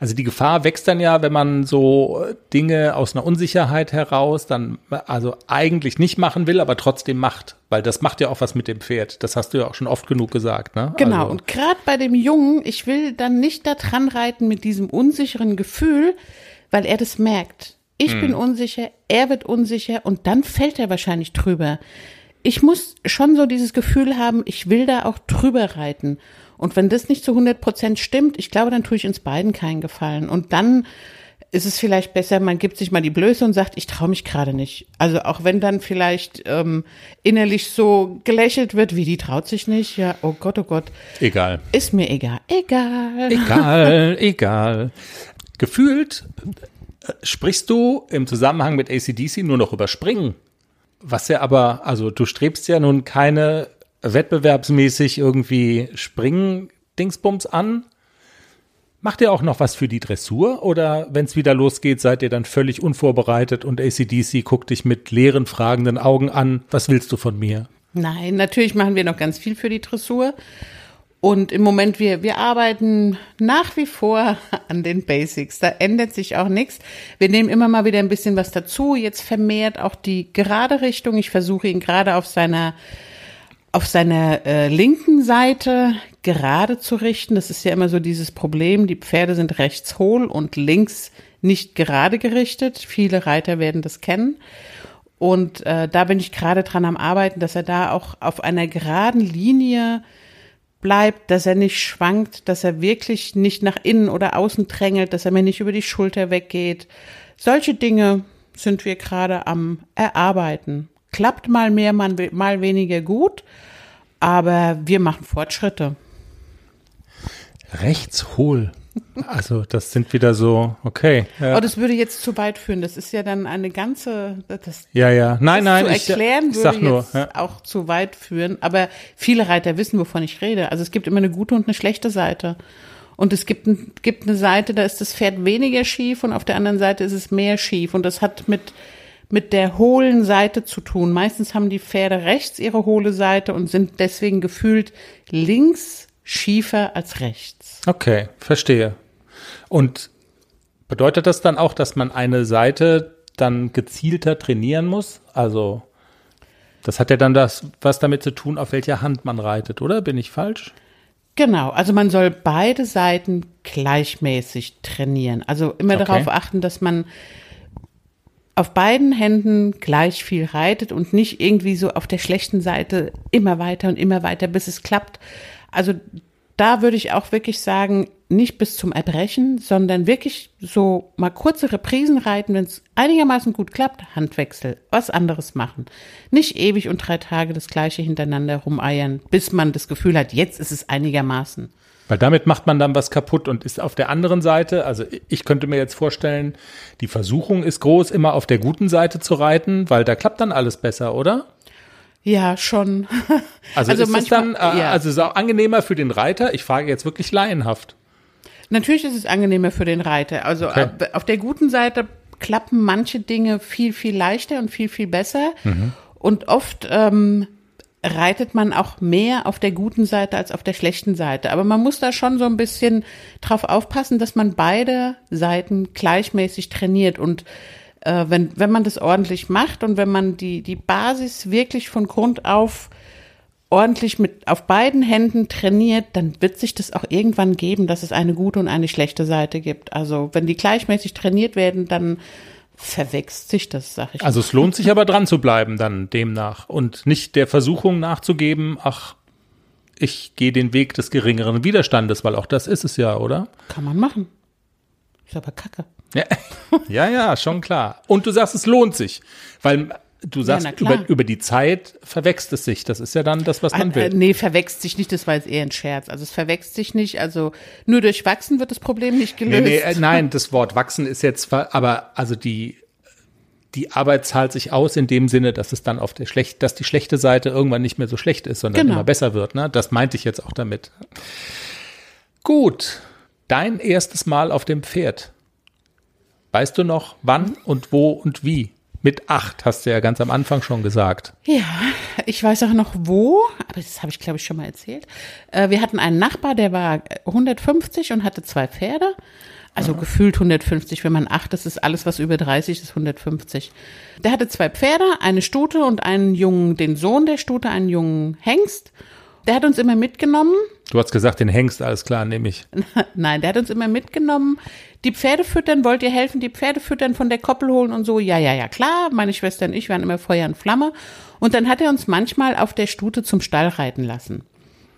Speaker 2: also die Gefahr wächst dann ja, wenn man so Dinge aus einer Unsicherheit heraus dann also eigentlich nicht machen will, aber trotzdem macht, weil das macht ja auch was mit dem Pferd. Das hast du ja auch schon oft genug gesagt, ne?
Speaker 1: Genau.
Speaker 2: Also,
Speaker 1: Und gerade bei dem Jungen, ich will dann nicht da dran reiten mit diesem unsicheren Gefühl, weil er das merkt. Ich bin unsicher, er wird unsicher und dann fällt er wahrscheinlich drüber. ich muss schon so dieses Gefühl haben, ich will da auch drüber reiten. Und wenn das nicht zu 100 Prozent stimmt, ich glaube, dann tue ich uns beiden keinen Gefallen. Und dann ist es vielleicht besser, man gibt sich mal die Blöße und sagt, ich traue mich gerade nicht. Also auch wenn dann vielleicht ähm, innerlich so gelächelt wird, wie die traut sich nicht, ja, oh Gott, oh Gott.
Speaker 2: Egal.
Speaker 1: Ist mir egal. Egal.
Speaker 2: Egal, <laughs> egal. Gefühlt äh, sprichst du im Zusammenhang mit ACDC nur noch über Springen. Was ja aber, also du strebst ja nun keine wettbewerbsmäßig irgendwie Springen-Dingsbums an, Macht ihr auch noch was für die Dressur oder wenn es wieder losgeht, seid ihr dann völlig unvorbereitet und ACDC guckt dich mit leeren, fragenden Augen an? Was willst du von mir?
Speaker 1: Nein, natürlich machen wir noch ganz viel für die Dressur. Und im Moment, wir, wir arbeiten nach wie vor <laughs> an den Basics. Da ändert sich auch nichts. Wir nehmen immer mal wieder ein bisschen was dazu. Jetzt vermehrt auch die gerade Richtung. Ich versuche ihn gerade auf seiner auf seiner äh, linken Seite gerade zu richten. Das ist ja immer so dieses Problem. Die Pferde sind rechts hohl und links nicht gerade gerichtet. Viele Reiter werden das kennen. Und äh, da bin ich gerade dran am Arbeiten, dass er da auch auf einer geraden Linie bleibt, dass er nicht schwankt, dass er wirklich nicht nach innen oder außen drängelt, dass er mir nicht über die Schulter weggeht. Solche Dinge sind wir gerade am Erarbeiten klappt mal mehr, mal, mal weniger gut, aber wir machen Fortschritte.
Speaker 2: Rechtshohl. Also das sind wieder so, okay.
Speaker 1: Ja. Oh, das würde jetzt zu weit führen. Das ist ja dann eine ganze, das,
Speaker 2: ja, ja, nein, nein,
Speaker 1: zu erklären
Speaker 2: ich, ich
Speaker 1: würde
Speaker 2: nur,
Speaker 1: jetzt ja. auch zu weit führen. Aber viele Reiter wissen, wovon ich rede. Also es gibt immer eine gute und eine schlechte Seite. Und es gibt, gibt eine Seite, da ist das Pferd weniger schief und auf der anderen Seite ist es mehr schief. Und das hat mit mit der hohlen Seite zu tun. Meistens haben die Pferde rechts ihre hohle Seite und sind deswegen gefühlt links schiefer als rechts.
Speaker 2: Okay, verstehe. Und bedeutet das dann auch, dass man eine Seite dann gezielter trainieren muss? Also das hat ja dann das was damit zu tun, auf welcher Hand man reitet, oder? Bin ich falsch?
Speaker 1: Genau, also man soll beide Seiten gleichmäßig trainieren. Also immer okay. darauf achten, dass man auf beiden Händen gleich viel reitet und nicht irgendwie so auf der schlechten Seite immer weiter und immer weiter, bis es klappt. Also da würde ich auch wirklich sagen, nicht bis zum Erbrechen, sondern wirklich so mal kurze Reprisen reiten, wenn es einigermaßen gut klappt, Handwechsel, was anderes machen. Nicht ewig und drei Tage das gleiche hintereinander rumeiern, bis man das Gefühl hat, jetzt ist es einigermaßen.
Speaker 2: Weil damit macht man dann was kaputt und ist auf der anderen Seite, also ich könnte mir jetzt vorstellen, die Versuchung ist groß, immer auf der guten Seite zu reiten, weil da klappt dann alles besser, oder?
Speaker 1: Ja, schon. <laughs>
Speaker 2: Also, also ist manchmal, es dann, äh, ja. also ist auch angenehmer für den Reiter? Ich frage jetzt wirklich laienhaft.
Speaker 1: Natürlich ist es angenehmer für den Reiter. Also okay. auf der guten Seite klappen manche Dinge viel, viel leichter und viel, viel besser. Mhm. Und oft ähm, reitet man auch mehr auf der guten Seite als auf der schlechten Seite. Aber man muss da schon so ein bisschen drauf aufpassen, dass man beide Seiten gleichmäßig trainiert und äh, wenn, wenn man das ordentlich macht und wenn man die, die Basis wirklich von Grund auf ordentlich mit auf beiden Händen trainiert, dann wird sich das auch irgendwann geben, dass es eine gute und eine schlechte Seite gibt. Also wenn die gleichmäßig trainiert werden, dann verwechselt sich das, sag ich.
Speaker 2: Also es lohnt sich aber dran zu bleiben dann demnach und nicht der Versuchung nachzugeben, ach, ich gehe den Weg des geringeren Widerstandes, weil auch das ist es ja, oder?
Speaker 1: Kann man machen. Ist aber kacke.
Speaker 2: Ja, <laughs> ja, ja schon klar. Und du sagst, es lohnt sich, weil Du sagst, ja, über, über die Zeit verwächst es sich. Das ist ja dann das, was man äh, will.
Speaker 1: Äh, nee, verwächst sich nicht, das war jetzt eher ein Scherz. Also es verwächst sich nicht. Also nur durch Wachsen wird das Problem nicht gelöst. Nee, nee,
Speaker 2: äh, nein, das Wort wachsen ist jetzt, aber also die, die Arbeit zahlt sich aus in dem Sinne, dass es dann auf der schlecht, dass die schlechte Seite irgendwann nicht mehr so schlecht ist, sondern genau. immer besser wird. Ne? Das meinte ich jetzt auch damit. Gut, dein erstes Mal auf dem Pferd. Weißt du noch, wann und wo und wie? Mit acht, hast du ja ganz am Anfang schon gesagt.
Speaker 1: Ja, ich weiß auch noch wo, aber das habe ich, glaube ich, schon mal erzählt. Äh, wir hatten einen Nachbar, der war 150 und hatte zwei Pferde. Also ja. gefühlt 150, wenn man acht, das ist alles, was über 30 ist, 150. Der hatte zwei Pferde, eine Stute und einen jungen, den Sohn der Stute, einen jungen Hengst. Der hat uns immer mitgenommen.
Speaker 2: Du hast gesagt, den Hengst, alles klar, nehme ich. <laughs>
Speaker 1: Nein, der hat uns immer mitgenommen. Die Pferde füttern, wollt ihr helfen, die Pferde füttern, von der Koppel holen und so? Ja, ja, ja, klar. Meine Schwester und ich waren immer Feuer und Flamme. Und dann hat er uns manchmal auf der Stute zum Stall reiten lassen.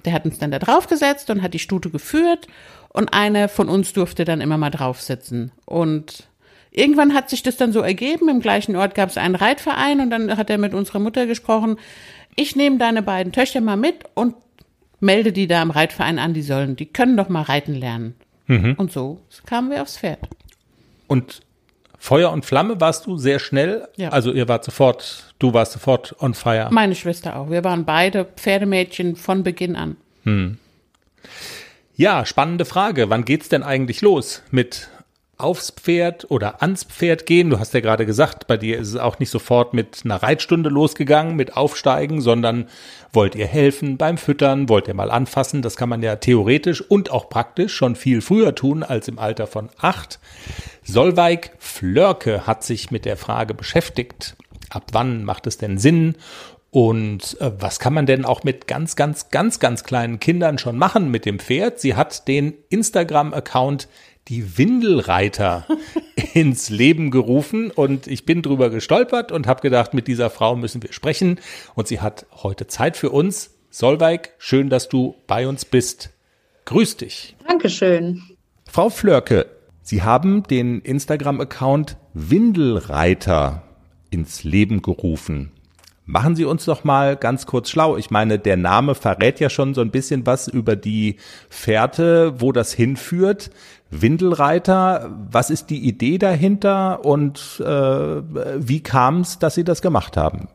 Speaker 1: Der hat uns dann da draufgesetzt und hat die Stute geführt und eine von uns durfte dann immer mal drauf sitzen. Und irgendwann hat sich das dann so ergeben. Im gleichen Ort gab es einen Reitverein und dann hat er mit unserer Mutter gesprochen. Ich nehme deine beiden Töchter mal mit und melde die da im Reitverein an, die sollen, die können doch mal reiten lernen. Mhm. Und so kamen wir aufs Pferd.
Speaker 2: Und Feuer und Flamme warst du sehr schnell. Ja. Also ihr wart sofort, du warst sofort on fire.
Speaker 1: Meine Schwester auch. Wir waren beide Pferdemädchen von Beginn an. Hm.
Speaker 2: Ja, spannende Frage. Wann geht's denn eigentlich los mit aufs Pferd oder ans Pferd gehen. Du hast ja gerade gesagt, bei dir ist es auch nicht sofort mit einer Reitstunde losgegangen, mit Aufsteigen, sondern wollt ihr helfen beim Füttern, wollt ihr mal anfassen. Das kann man ja theoretisch und auch praktisch schon viel früher tun als im Alter von acht. Solveig Flörke hat sich mit der Frage beschäftigt, ab wann macht es denn Sinn und äh, was kann man denn auch mit ganz, ganz, ganz, ganz kleinen Kindern schon machen mit dem Pferd? Sie hat den Instagram-Account die Windelreiter <laughs> ins Leben gerufen und ich bin drüber gestolpert und habe gedacht, mit dieser Frau müssen wir sprechen und sie hat heute Zeit für uns. Solveig, schön, dass du bei uns bist. Grüß dich.
Speaker 4: Dankeschön.
Speaker 2: Frau Flörke, Sie haben den Instagram-Account Windelreiter ins Leben gerufen. Machen Sie uns doch mal ganz kurz schlau. Ich meine, der Name verrät ja schon so ein bisschen was über die Fährte, wo das hinführt. Windelreiter, was ist die Idee dahinter und äh, wie kam es, dass Sie das gemacht haben?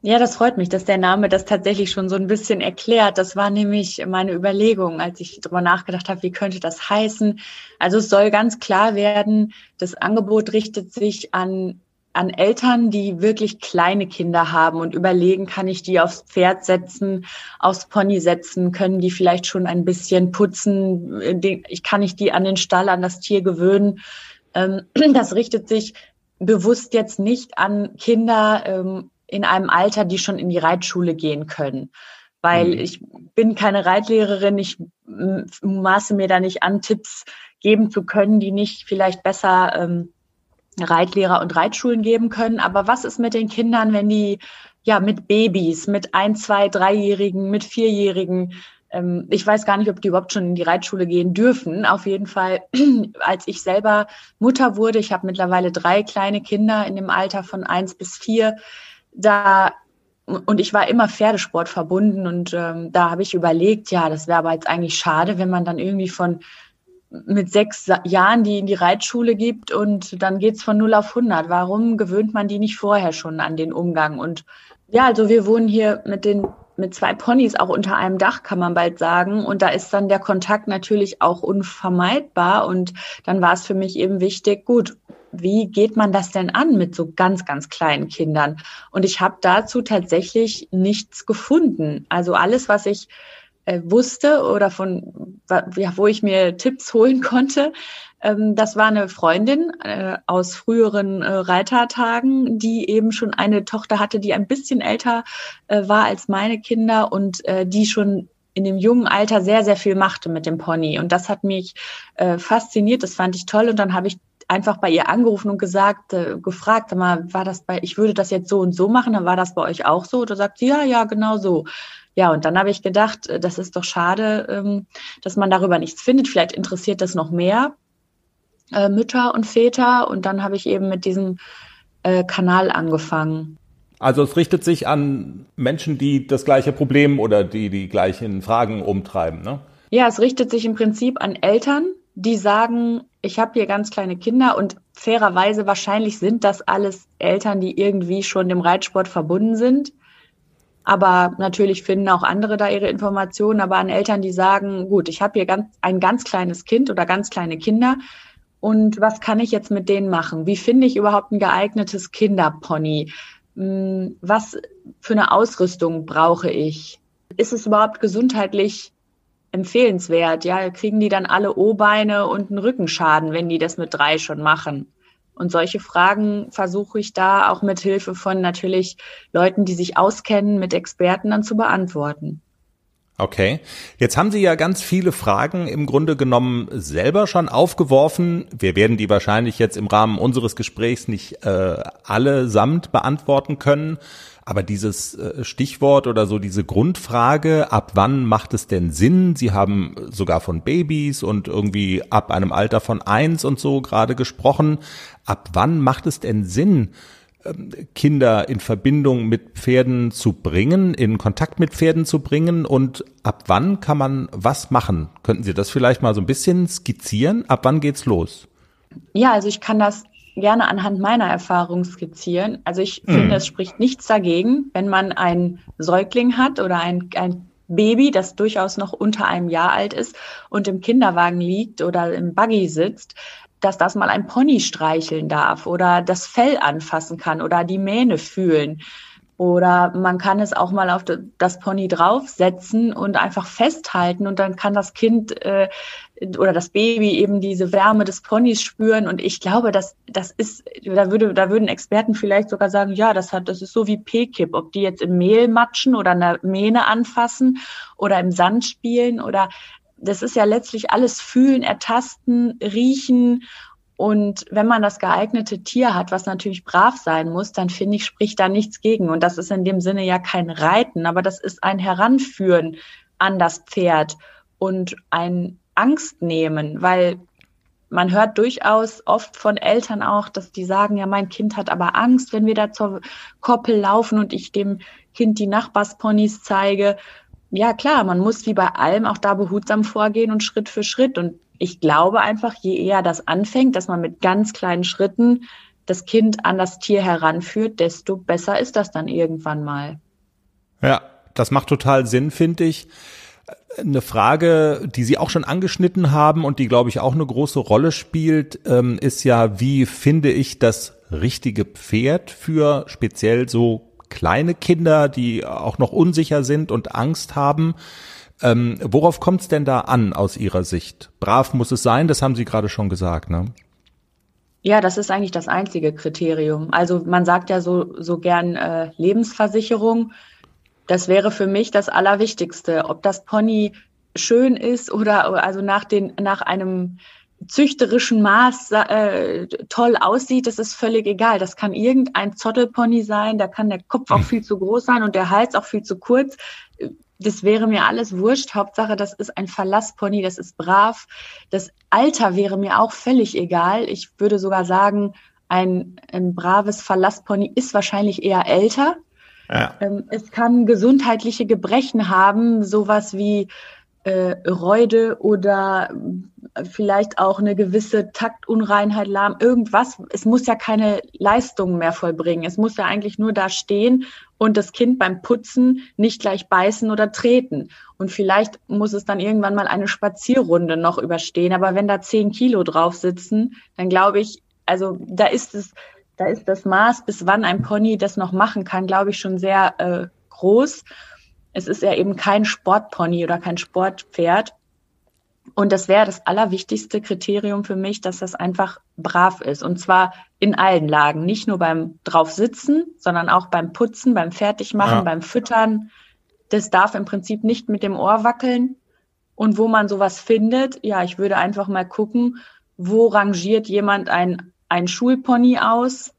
Speaker 4: Ja, das freut mich, dass der Name das tatsächlich schon so ein bisschen erklärt. Das war nämlich meine Überlegung, als ich darüber nachgedacht habe, wie könnte das heißen. Also es soll ganz klar werden, das Angebot richtet sich an an Eltern, die wirklich kleine Kinder haben und überlegen, kann ich die aufs Pferd setzen, aufs Pony setzen, können die vielleicht schon ein bisschen putzen, ich kann ich die an den Stall, an das Tier gewöhnen. Ähm, <clears throat> das richtet sich bewusst jetzt nicht an Kinder ähm, in einem Alter, die schon in die Reitschule gehen können. Weil mhm. ich bin keine Reitlehrerin, ich maße mir da nicht an, Tipps geben zu können, die nicht vielleicht besser ähm, Reitlehrer und Reitschulen geben können. Aber was ist mit den Kindern, wenn die ja mit Babys, mit ein, zwei, dreijährigen, mit vierjährigen, ähm, ich weiß gar nicht, ob die überhaupt schon in die Reitschule gehen dürfen. Auf jeden Fall, <clears throat> als ich selber Mutter wurde, ich habe mittlerweile drei kleine Kinder in dem Alter von eins bis vier, da und ich war immer Pferdesport verbunden und ähm, da habe ich überlegt, ja, das wäre aber jetzt eigentlich schade, wenn man dann irgendwie von mit sechs Jahren die in die Reitschule gibt und dann geht's von 0 auf 100. Warum gewöhnt man die nicht vorher schon an den Umgang? Und ja, also wir wohnen hier mit den mit zwei Ponys auch unter einem Dach, kann man bald sagen. Und da ist dann der Kontakt natürlich auch unvermeidbar. Und dann war es für mich eben wichtig, gut, wie geht man das denn an mit so ganz, ganz kleinen Kindern? Und ich habe dazu tatsächlich nichts gefunden. Also alles, was ich äh, wusste oder von ja, wo ich mir Tipps holen konnte. Ähm, das war eine Freundin äh, aus früheren äh, Reitertagen, die eben schon eine Tochter hatte, die ein bisschen älter äh, war als meine Kinder und äh, die schon in dem jungen Alter sehr, sehr viel machte mit dem Pony. Und das hat mich äh, fasziniert, das fand ich toll. Und dann habe ich einfach bei ihr angerufen und gesagt, äh, gefragt, mal, war das bei, ich würde das jetzt so und so machen, dann war das bei euch auch so? Da sagt sie, ja, ja, genau so. Ja, und dann habe ich gedacht, äh, das ist doch schade, ähm, dass man darüber nichts findet. Vielleicht interessiert das noch mehr äh, Mütter und Väter. Und dann habe ich eben mit diesem äh, Kanal angefangen.
Speaker 2: Also es richtet sich an Menschen, die das gleiche Problem oder die die gleichen Fragen umtreiben, ne?
Speaker 4: Ja, es richtet sich im Prinzip an Eltern, die sagen, ich habe hier ganz kleine Kinder und fairerweise wahrscheinlich sind das alles Eltern, die irgendwie schon dem Reitsport verbunden sind. Aber natürlich finden auch andere da ihre Informationen. Aber an Eltern, die sagen, gut, ich habe hier ganz, ein ganz kleines Kind oder ganz kleine Kinder. Und was kann ich jetzt mit denen machen? Wie finde ich überhaupt ein geeignetes Kinderpony? Hm, was für eine Ausrüstung brauche ich? Ist es überhaupt gesundheitlich empfehlenswert? Ja, kriegen die dann alle O-Beine und einen Rückenschaden, wenn die das mit drei schon machen? Und solche Fragen versuche ich da auch mit Hilfe von natürlich Leuten, die sich auskennen, mit Experten dann zu beantworten.
Speaker 2: Okay. Jetzt haben Sie ja ganz viele Fragen im Grunde genommen selber schon aufgeworfen. Wir werden die wahrscheinlich jetzt im Rahmen unseres Gesprächs nicht äh, allesamt beantworten können. Aber dieses äh, Stichwort oder so diese Grundfrage, ab wann macht es denn Sinn? Sie haben sogar von Babys und irgendwie ab einem Alter von eins und so gerade gesprochen. Ab wann macht es denn Sinn, ähm, Kinder in Verbindung mit Pferden zu bringen, in Kontakt mit Pferden zu bringen und ab wann kann man was machen? Könnten Sie das vielleicht mal so ein bisschen skizzieren? Ab wann geht's los?
Speaker 4: Ja, also ich kann das gerne anhand meiner Erfahrung skizzieren. Also ich hm. finde, es spricht nichts dagegen, wenn man einen Säugling hat oder ein, ein Baby, das durchaus noch unter einem Jahr alt ist und im Kinderwagen liegt oder im Buggy sitzt, dass das mal ein Pony streicheln darf oder das Fell anfassen kann oder die Mähne fühlen. Oder man kann es auch mal auf das Pony draufsetzen und einfach festhalten und dann kann das Kind äh, oder das Baby eben diese Wärme des Ponys spüren. Und ich glaube, dass das ist, da würde, da würden Experten vielleicht sogar sagen, ja, das hat, das ist so wie P-Kip, ob die jetzt im Mehl matschen oder eine Mähne anfassen oder im Sand spielen oder das ist ja letztlich alles fühlen, ertasten, riechen. Und wenn man das geeignete Tier hat, was natürlich brav sein muss, dann finde ich, spricht da nichts gegen. Und das ist in dem Sinne ja kein Reiten, aber das ist ein Heranführen an das Pferd und ein Angst nehmen, weil man hört durchaus oft von Eltern auch, dass die sagen, ja, mein Kind hat aber Angst, wenn wir da zur Koppel laufen und ich dem Kind die Nachbarsponys zeige ja klar, man muss wie bei allem auch da behutsam vorgehen und Schritt für Schritt. Und ich glaube einfach, je eher das anfängt, dass man mit ganz kleinen Schritten das Kind an das Tier heranführt, desto besser ist das dann irgendwann mal.
Speaker 2: Ja, das macht total Sinn, finde ich. Eine Frage, die Sie auch schon angeschnitten haben und die, glaube ich, auch eine große Rolle spielt, ähm, ist ja, wie finde ich das richtige Pferd für speziell so kleine Kinder, die auch noch unsicher sind und Angst haben. Ähm, worauf kommt es denn da an aus Ihrer Sicht? Brav muss es sein, das haben Sie gerade schon gesagt, ne?
Speaker 4: Ja, das ist eigentlich das einzige Kriterium. Also man sagt ja so, so gern äh, Lebensversicherung. Das wäre für mich das Allerwichtigste. Ob das Pony schön ist oder also nach den nach einem züchterischen Maß äh, toll aussieht, das ist völlig egal. Das kann irgendein Zottelpony sein, da kann der Kopf auch hm. viel zu groß sein und der Hals auch viel zu kurz. Das wäre mir alles wurscht. Hauptsache, das ist ein Verlasspony, das ist brav. Das Alter wäre mir auch völlig egal. Ich würde sogar sagen, ein, ein braves Verlasspony ist wahrscheinlich eher älter. Ja. Ähm, es kann gesundheitliche Gebrechen haben, sowas wie äh, Reude oder vielleicht auch eine gewisse Taktunreinheit, Lahm, irgendwas. Es muss ja keine Leistung mehr vollbringen. Es muss ja eigentlich nur da stehen und das Kind beim Putzen nicht gleich beißen oder treten. Und vielleicht muss es dann irgendwann mal eine Spazierrunde noch überstehen. Aber wenn da zehn Kilo drauf sitzen, dann glaube ich, also da ist es, da ist das Maß, bis wann ein Pony das noch machen kann, glaube ich, schon sehr äh, groß. Es ist ja eben kein Sportpony oder kein Sportpferd. Und das wäre das allerwichtigste Kriterium für mich, dass das einfach brav ist. Und zwar in allen Lagen. Nicht nur beim draufsitzen, sondern auch beim Putzen, beim Fertigmachen, ja. beim Füttern. Das darf im Prinzip nicht mit dem Ohr wackeln. Und wo man sowas findet, ja, ich würde einfach mal gucken, wo rangiert jemand ein, ein Schulpony aus?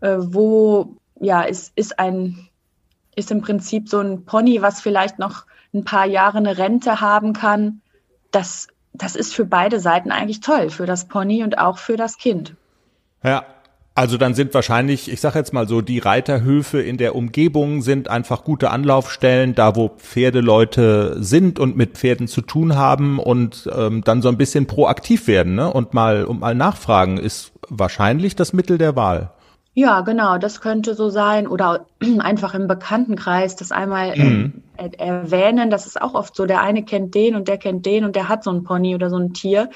Speaker 4: Äh, wo, ja, ist, ist ein, ist im Prinzip so ein Pony, was vielleicht noch ein paar Jahre eine Rente haben kann das, das ist für beide Seiten eigentlich toll, für das Pony und auch für das Kind.
Speaker 2: Ja, also dann sind wahrscheinlich, ich sage jetzt mal so, die Reiterhöfe in der Umgebung sind einfach gute Anlaufstellen, da wo Pferdeleute sind und mit Pferden zu tun haben und ähm, dann so ein bisschen proaktiv werden ne? und mal und mal nachfragen, ist wahrscheinlich das Mittel der Wahl.
Speaker 4: Ja, genau, das könnte so sein. Oder <clears throat> einfach im Bekanntenkreis das einmal äh, mhm. äh, erwähnen. Das ist auch oft so. Der eine kennt den und der kennt den und der hat so ein Pony oder so ein Tier.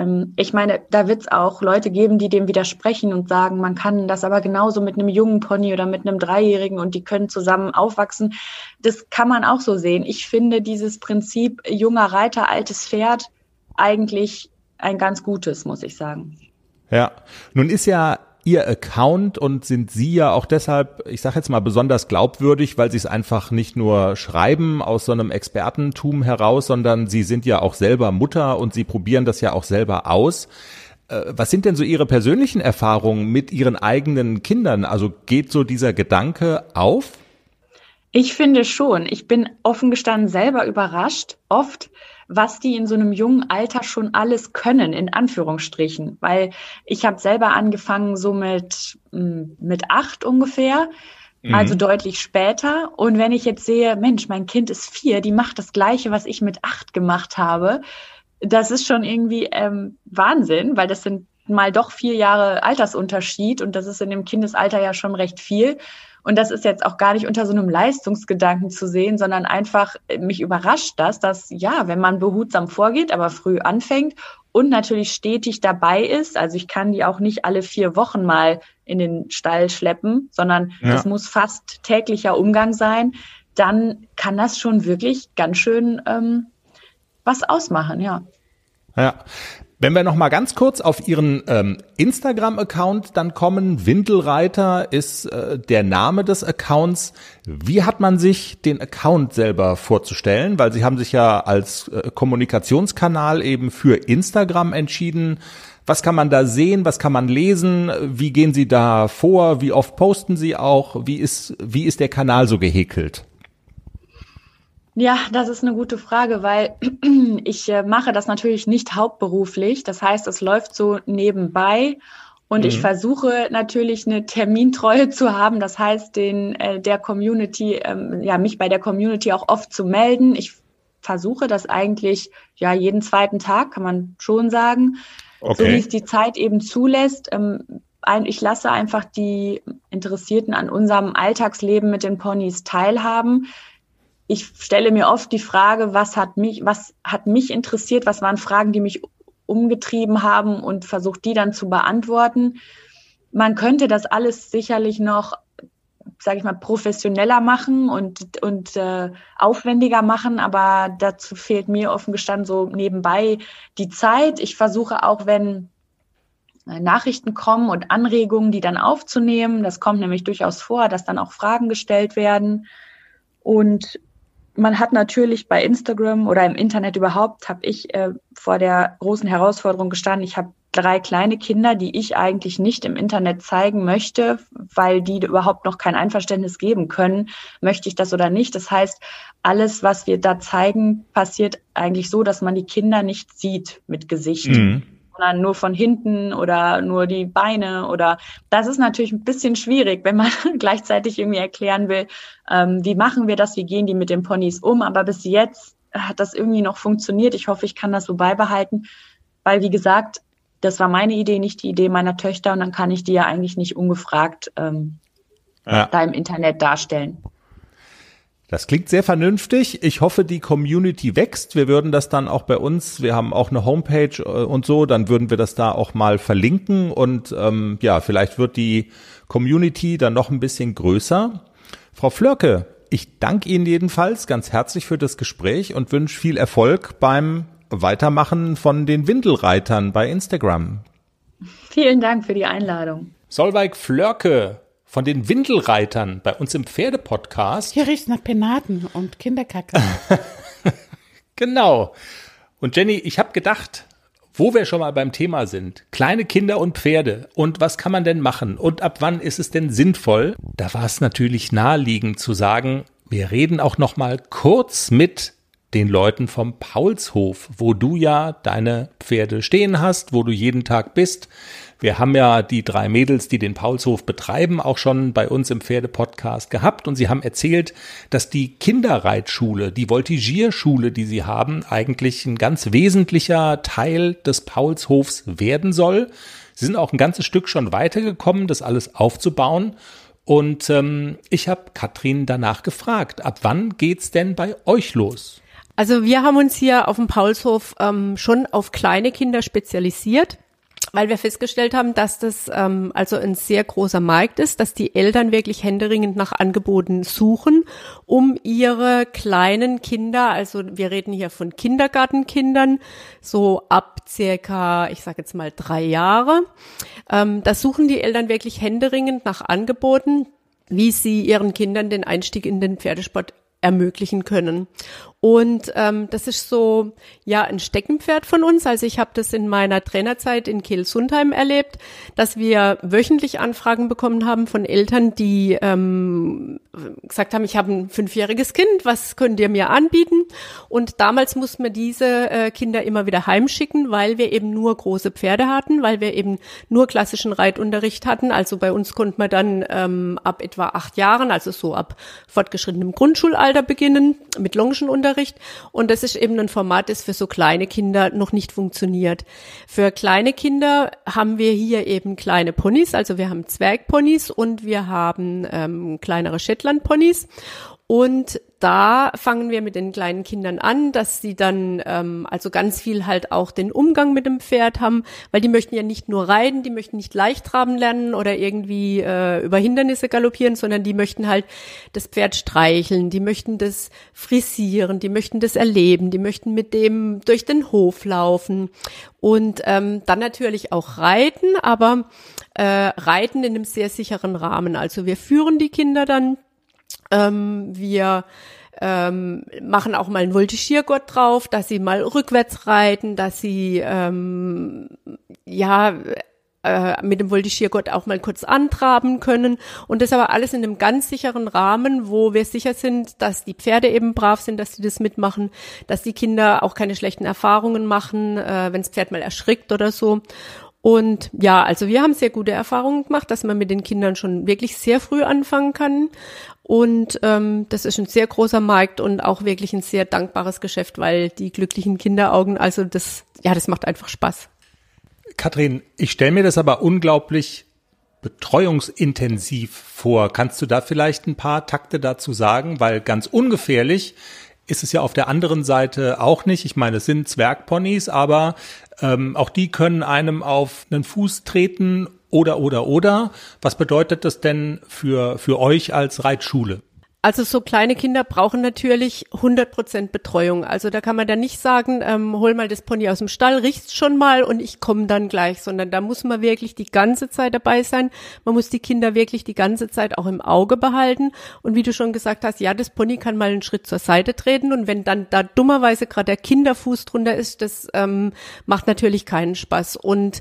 Speaker 4: Ähm, ich meine, da wird es auch Leute geben, die dem widersprechen und sagen, man kann das aber genauso mit einem jungen Pony oder mit einem Dreijährigen und die können zusammen aufwachsen. Das kann man auch so sehen. Ich finde dieses Prinzip junger Reiter, altes Pferd eigentlich ein ganz gutes, muss ich sagen.
Speaker 2: Ja, nun ist ja Ihr Account und sind Sie ja auch deshalb, ich sage jetzt mal besonders glaubwürdig, weil Sie es einfach nicht nur schreiben aus so einem Expertentum heraus, sondern Sie sind ja auch selber Mutter und Sie probieren das ja auch selber aus. Äh, was sind denn so Ihre persönlichen Erfahrungen mit Ihren eigenen Kindern? Also geht so dieser Gedanke auf?
Speaker 4: Ich finde schon. Ich bin offen gestanden selber überrascht, oft, was die in so einem jungen Alter schon alles können, in Anführungsstrichen. Weil ich habe selber angefangen so mit, hm, mit acht ungefähr, mhm. also deutlich später. Und wenn ich jetzt sehe, Mensch, mein Kind ist vier, die macht das Gleiche, was ich mit acht gemacht habe, das ist schon irgendwie ähm, Wahnsinn, weil das sind mal doch vier Jahre Altersunterschied und das ist in dem Kindesalter ja schon recht viel. Und das ist jetzt auch gar nicht unter so einem Leistungsgedanken zu sehen, sondern einfach, äh, mich überrascht das, dass ja, wenn man behutsam vorgeht, aber früh anfängt und natürlich stetig dabei ist, also ich kann die auch nicht alle vier Wochen mal in den Stall schleppen, sondern ja. das muss fast täglicher Umgang sein, dann kann das schon wirklich ganz schön ähm, was ausmachen, ja.
Speaker 2: Ja, wenn wir noch mal ganz kurz auf Ihren ähm, Instagram-Account dann kommen, Windelreiter ist äh, der Name des Accounts. Wie hat man sich den Account selber vorzustellen? Weil Sie haben sich ja als äh, Kommunikationskanal eben für Instagram entschieden. Was kann man da sehen? Was kann man lesen? Wie gehen Sie da vor? Wie oft posten Sie auch? Wie ist, wie ist der Kanal so gehäkelt?
Speaker 4: Ja, das ist eine gute Frage, weil <clears throat> ich äh, mache das natürlich nicht hauptberuflich. Das heißt, es läuft so nebenbei und mhm. ich versuche natürlich eine Termintreue zu haben. Das heißt, den äh, der Community, ähm, ja, mich bei der Community auch oft zu melden. Ich versuche das eigentlich ja jeden zweiten Tag, kann man schon sagen, okay. so wie es die Zeit eben zulässt. Ähm, ich lasse einfach die Interessierten an unserem Alltagsleben mit den Ponys teilhaben ich stelle mir oft die Frage, was hat mich, was hat mich interessiert, was waren Fragen, die mich umgetrieben haben und versucht die dann zu beantworten. Man könnte das alles sicherlich noch, sage ich mal, professioneller machen und, und äh, aufwendiger machen, aber dazu fehlt mir offen gestanden so nebenbei die Zeit. Ich versuche auch, wenn Nachrichten kommen und Anregungen, die dann aufzunehmen. Das kommt nämlich durchaus vor, dass dann auch Fragen gestellt werden. Und man hat natürlich bei Instagram oder im Internet überhaupt, habe ich äh, vor der großen Herausforderung gestanden. Ich habe drei kleine Kinder, die ich eigentlich nicht im Internet zeigen möchte, weil die überhaupt noch kein Einverständnis geben können, möchte ich das oder nicht. Das heißt, alles, was wir da zeigen, passiert eigentlich so, dass man die Kinder nicht sieht mit Gesicht. Mhm sondern nur von hinten oder nur die Beine oder das ist natürlich ein bisschen schwierig, wenn man <laughs> gleichzeitig irgendwie erklären will, ähm, wie machen wir das, wie gehen die mit den Ponys um. Aber bis jetzt hat das irgendwie noch funktioniert. Ich hoffe, ich kann das so beibehalten, weil wie gesagt, das war meine Idee, nicht die Idee meiner Töchter und dann kann ich die ja eigentlich nicht ungefragt ähm, ja. da im Internet darstellen.
Speaker 2: Das klingt sehr vernünftig. Ich hoffe, die Community wächst. Wir würden das dann auch bei uns, wir haben auch eine Homepage äh, und so, dann würden wir das da auch mal verlinken und ähm, ja, vielleicht wird die Community dann noch ein bisschen größer. Frau Flörke, ich danke Ihnen jedenfalls ganz herzlich für das Gespräch und wünsche viel Erfolg beim Weitermachen von den Windelreitern bei Instagram.
Speaker 4: Vielen Dank für die Einladung.
Speaker 2: Solveig Flörke von den Windelreitern bei uns im Pferdepodcast.
Speaker 1: Hier riecht nach Penaten und Kinderkacke. <laughs>
Speaker 2: genau. Und Jenny, ich habe gedacht, wo wir schon mal beim Thema sind, kleine Kinder und Pferde und was kann man denn machen und ab wann ist es denn sinnvoll? Da war es natürlich naheliegend zu sagen, wir reden auch noch mal kurz mit den Leuten vom Paulshof, wo du ja deine Pferde stehen hast, wo du jeden Tag bist. Wir haben ja die drei Mädels, die den Paulshof betreiben, auch schon bei uns im Pferdepodcast gehabt und sie haben erzählt, dass die Kinderreitschule, die Voltigierschule, die sie haben, eigentlich ein ganz wesentlicher Teil des Paulshofs werden soll. Sie sind auch ein ganzes Stück schon weitergekommen, das alles aufzubauen. Und ähm, ich habe Katrin danach gefragt, ab wann geht's denn bei euch los?
Speaker 3: Also wir haben uns hier auf dem Paulshof ähm, schon auf kleine Kinder spezialisiert. Weil wir festgestellt haben, dass das ähm, also ein sehr großer Markt ist, dass die Eltern wirklich händeringend nach Angeboten suchen, um ihre kleinen Kinder, also wir reden hier von Kindergartenkindern, so ab circa, ich sage jetzt mal drei Jahre, ähm, da suchen die Eltern wirklich händeringend nach Angeboten, wie sie ihren Kindern den Einstieg in den Pferdesport ermöglichen können. Und ähm, das ist so ja ein Steckenpferd von uns. Also ich habe das in meiner Trainerzeit in Kiel-Sundheim erlebt, dass wir wöchentlich Anfragen bekommen haben von Eltern, die ähm, gesagt haben, ich habe ein fünfjähriges Kind, was könnt ihr mir anbieten? Und damals mussten wir diese äh, Kinder immer wieder heimschicken, weil wir eben nur große Pferde hatten, weil wir eben nur klassischen Reitunterricht hatten. Also bei uns konnte man dann ähm, ab etwa acht Jahren, also so ab fortgeschrittenem Grundschulalter beginnen mit Longenunterricht Unterricht. Und das ist eben ein Format, das für so kleine Kinder noch nicht funktioniert. Für kleine Kinder haben wir hier eben kleine Ponys, also wir haben Zwergponys und wir haben ähm, kleinere Shetland-Ponys. Und da fangen wir mit den kleinen Kindern an, dass sie dann ähm, also ganz viel halt auch den Umgang mit dem Pferd haben, weil die möchten ja nicht nur reiten, die möchten nicht leicht traben lernen oder irgendwie äh, über Hindernisse galoppieren, sondern die möchten halt das Pferd streicheln, die möchten das frisieren, die möchten das erleben, die möchten mit dem durch den Hof laufen und ähm, dann natürlich auch reiten, aber äh, reiten in einem sehr sicheren Rahmen. Also wir führen die Kinder dann ähm, wir ähm, machen auch mal einen Voltigiergott drauf, dass sie mal rückwärts reiten, dass sie ähm, ja äh, mit dem Voltigiergott auch mal kurz antraben können und das aber alles in einem ganz sicheren Rahmen, wo wir sicher sind, dass die Pferde eben brav sind, dass sie das mitmachen, dass die Kinder auch keine schlechten Erfahrungen machen, äh, wenn das Pferd mal erschrickt oder so. Und ja, also wir haben sehr gute Erfahrungen gemacht, dass man mit den Kindern schon wirklich sehr früh anfangen kann. Und ähm, das ist ein sehr großer Markt und auch wirklich ein sehr dankbares Geschäft, weil die glücklichen Kinderaugen, also das, ja, das macht einfach Spaß.
Speaker 2: Kathrin, ich stelle mir das aber unglaublich betreuungsintensiv vor. Kannst du da vielleicht ein paar Takte dazu sagen? Weil ganz ungefährlich ist es ja auf der anderen Seite auch nicht. Ich meine, es sind Zwergponys, aber ähm, auch die können einem auf einen Fuß treten oder, oder, oder. Was bedeutet das denn für, für euch als Reitschule?
Speaker 3: Also so kleine Kinder brauchen natürlich 100 Prozent Betreuung. Also da kann man dann nicht sagen, ähm, hol mal das Pony aus dem Stall, riechst schon mal und ich komme dann gleich, sondern da muss man wirklich die ganze Zeit dabei sein. Man muss die Kinder wirklich die ganze Zeit auch im Auge behalten. Und wie du schon gesagt hast, ja, das Pony kann mal einen Schritt zur Seite treten und wenn dann da dummerweise gerade der Kinderfuß drunter ist, das ähm, macht natürlich keinen Spaß. Und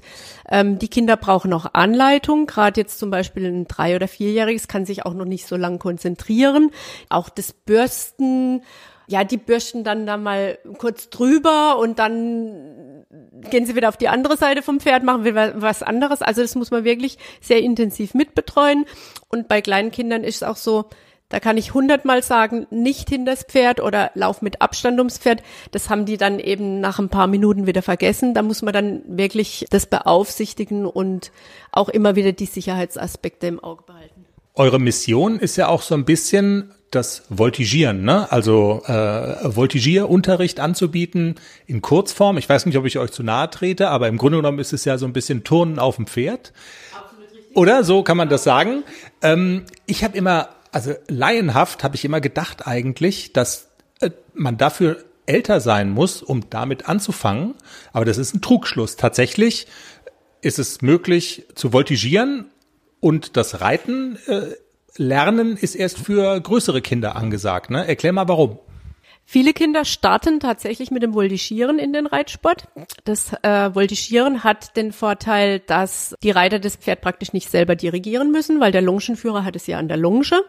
Speaker 3: ähm, die Kinder brauchen auch Anleitung. Gerade jetzt zum Beispiel ein drei- oder vierjähriges kann sich auch noch nicht so lang konzentrieren. Auch das Bürsten, ja, die bürsten dann da mal kurz drüber und dann gehen sie wieder auf die andere Seite vom Pferd, machen wieder was anderes. Also das muss man wirklich sehr intensiv mitbetreuen. Und bei kleinen Kindern ist es auch so, da kann ich hundertmal sagen, nicht hinter das Pferd oder lauf mit Abstand ums Pferd. Das haben die dann eben nach ein paar Minuten wieder vergessen. Da muss man dann wirklich das beaufsichtigen und auch immer wieder die Sicherheitsaspekte im Auge behalten.
Speaker 2: Eure Mission ist ja auch so ein bisschen das Voltigieren, ne? Also äh, Voltigierunterricht anzubieten in Kurzform. Ich weiß nicht, ob ich euch zu nahe trete, aber im Grunde genommen ist es ja so ein bisschen Turnen auf dem Pferd. Oder so kann man das sagen. Ähm, ich habe immer, also laienhaft habe ich immer gedacht eigentlich, dass äh, man dafür älter sein muss, um damit anzufangen. Aber das ist ein Trugschluss. Tatsächlich ist es möglich zu voltigieren und das Reiten äh, lernen ist erst für größere Kinder angesagt. Ne? Erklär mal warum.
Speaker 3: Viele Kinder starten tatsächlich mit dem Voltigieren in den Reitsport. Das äh, Voltigieren hat den Vorteil, dass die Reiter das Pferd praktisch nicht selber dirigieren müssen, weil der Longenführer hat es ja an der Longe.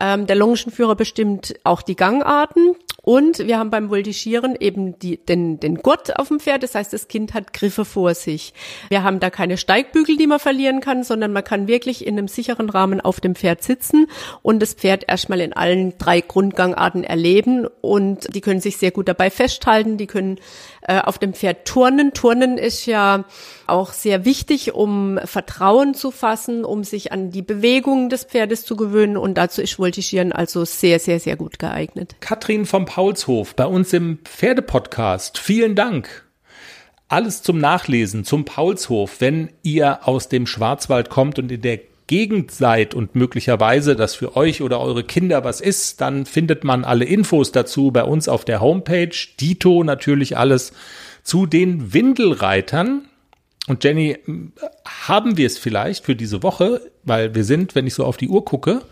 Speaker 3: Ähm, der Longenführer bestimmt auch die Gangarten und wir haben beim Voltigieren eben die, den, den Gurt auf dem Pferd. Das heißt, das Kind hat Griffe vor sich. Wir haben da keine Steigbügel, die man verlieren kann, sondern man kann wirklich in einem sicheren Rahmen auf dem Pferd sitzen und das Pferd erstmal in allen drei Grundgangarten erleben. Und die können sich sehr gut dabei festhalten. Die können äh, auf dem Pferd turnen. Turnen ist ja auch sehr wichtig, um Vertrauen zu fassen, um sich an die Bewegungen des Pferdes zu gewöhnen. Und dazu ist Voltigieren also sehr, sehr, sehr gut geeignet.
Speaker 2: Katrin vom Paulshof bei uns im Pferdepodcast. Vielen Dank. alles zum Nachlesen, zum Paulshof, wenn ihr aus dem Schwarzwald kommt und in der Gegend seid und möglicherweise das für euch oder eure Kinder was ist, dann findet man alle Infos dazu bei uns auf der Homepage. Dito natürlich alles zu den Windelreitern. Und Jenny, haben wir es vielleicht für diese Woche, weil wir sind, wenn ich so auf die Uhr gucke,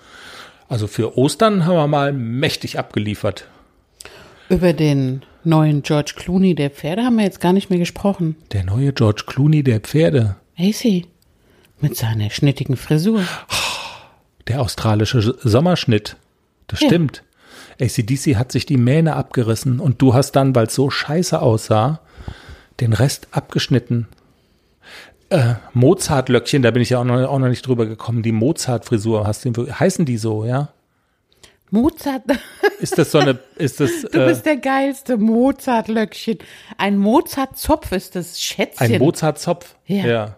Speaker 2: also für Ostern haben wir mal mächtig abgeliefert.
Speaker 1: Über den neuen George Clooney der Pferde haben wir jetzt gar nicht mehr gesprochen.
Speaker 2: Der neue George Clooney der Pferde.
Speaker 1: AC. Mit seiner schnittigen Frisur.
Speaker 2: Der australische Sommerschnitt. Das
Speaker 1: Ja.
Speaker 2: stimmt. ACDC hat sich die Mähne abgerissen und du hast dann, weil es so scheiße aussah, den Rest abgeschnitten. Äh, Mozart-Löckchen, da bin ich ja auch noch, auch noch nicht drüber gekommen. Die Mozart-Frisur, hast du, heißen die so, ja?
Speaker 1: Mozart, <laughs>
Speaker 2: Ist das so eine, ist das
Speaker 1: du
Speaker 2: äh,
Speaker 1: bist der geilste Mozart-Löckchen. Ein Mozart-Zopf ist das Schätzchen.
Speaker 2: ein Mozart-Zopf?
Speaker 1: Ja.
Speaker 2: ja.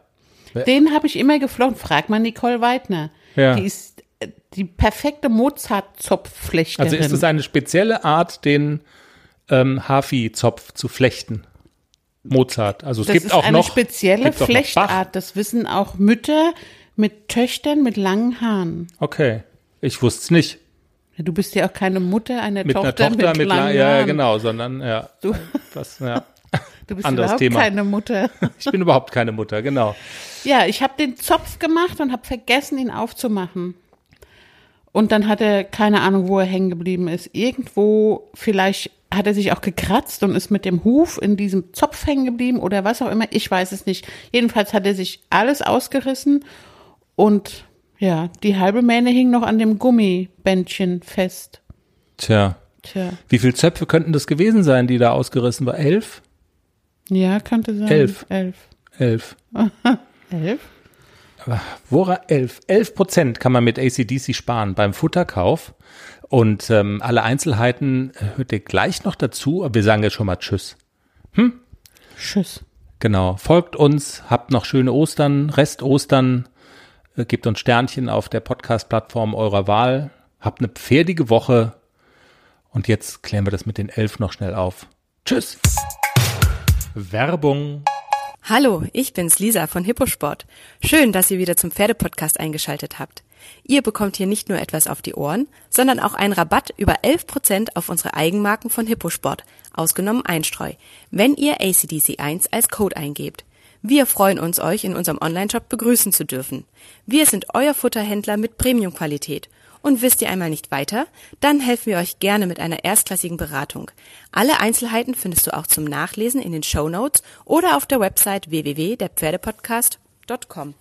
Speaker 1: Den habe ich immer geflochten. Frag mal Nicole Weidner.
Speaker 2: Ja.
Speaker 1: Die ist äh, die perfekte Mozart-Zopfflechterin.
Speaker 2: Also ist es eine spezielle Art, den ähm, Hafi-Zopf zu flechten? Mozart. Also es
Speaker 1: das
Speaker 2: gibt
Speaker 1: ist
Speaker 2: auch
Speaker 1: eine
Speaker 2: noch
Speaker 1: spezielle
Speaker 2: noch Bach.
Speaker 1: Flechtart. Das wissen auch Mütter mit Töchtern mit langen Haaren.
Speaker 2: Okay, ich wusste es nicht.
Speaker 1: Du bist ja auch keine Mutter einer
Speaker 2: Mit
Speaker 1: Tochter,
Speaker 2: einer Tochter
Speaker 1: mit,
Speaker 2: mit,
Speaker 1: langen
Speaker 2: lang, ja, ja,
Speaker 1: Haaren.
Speaker 2: genau, sondern ja,
Speaker 1: Du,
Speaker 2: was, ja. <laughs>
Speaker 1: du bist
Speaker 2: Anderes
Speaker 1: überhaupt
Speaker 2: Thema.
Speaker 1: keine Mutter.
Speaker 2: Ich bin überhaupt keine Mutter, genau.
Speaker 1: Ja, ich habe den Zopf gemacht und habe vergessen, ihn aufzumachen. Und dann hat er keine Ahnung, wo er hängen geblieben ist. Irgendwo, vielleicht hat er sich auch gekratzt und ist mit dem Huf in diesem Zopf hängen geblieben oder was auch immer. Ich weiß es nicht. Jedenfalls hat er sich alles ausgerissen und ja, die halbe Mähne hing noch an dem Gummibändchen fest.
Speaker 2: Tja,
Speaker 1: Tja,
Speaker 2: wie viele Zöpfe könnten das gewesen sein, die da ausgerissen war? Elf?
Speaker 1: ja, könnte sein.
Speaker 2: Elf.
Speaker 1: Elf.
Speaker 2: Elf. <laughs>
Speaker 1: Elf?
Speaker 2: Wora elf? Elf Prozent kann man mit ACDC sparen beim Futterkauf. Und ähm, alle Einzelheiten äh, hört ihr gleich noch dazu. Aber wir sagen jetzt schon mal Tschüss.
Speaker 1: Tschüss.
Speaker 2: Genau. Folgt uns, habt noch schöne Ostern, Rest Ostern, äh, gebt uns Sternchen auf der Podcast-Plattform eurer Wahl. Habt eine pferdige Woche. Und jetzt klären wir das mit den elf noch schnell auf. Tschüss. Werbung.
Speaker 5: Hallo, ich bin's Lisa von Hipposport. Schön, dass ihr wieder zum Pferdepodcast eingeschaltet habt. Ihr bekommt hier nicht nur etwas auf die Ohren, sondern auch einen Rabatt über 11% auf unsere Eigenmarken von Hipposport, ausgenommen Einstreu, wenn ihr ACDC1 als Code eingebt. Wir freuen uns, euch in unserem Onlineshop begrüßen zu dürfen. Wir sind euer Futterhändler mit Premiumqualität. Und wisst ihr einmal nicht weiter? Dann helfen wir euch gerne mit einer erstklassigen Beratung. Alle Einzelheiten findest du auch zum Nachlesen in den Show Notes oder auf der Website www.derpferdepodcast.com.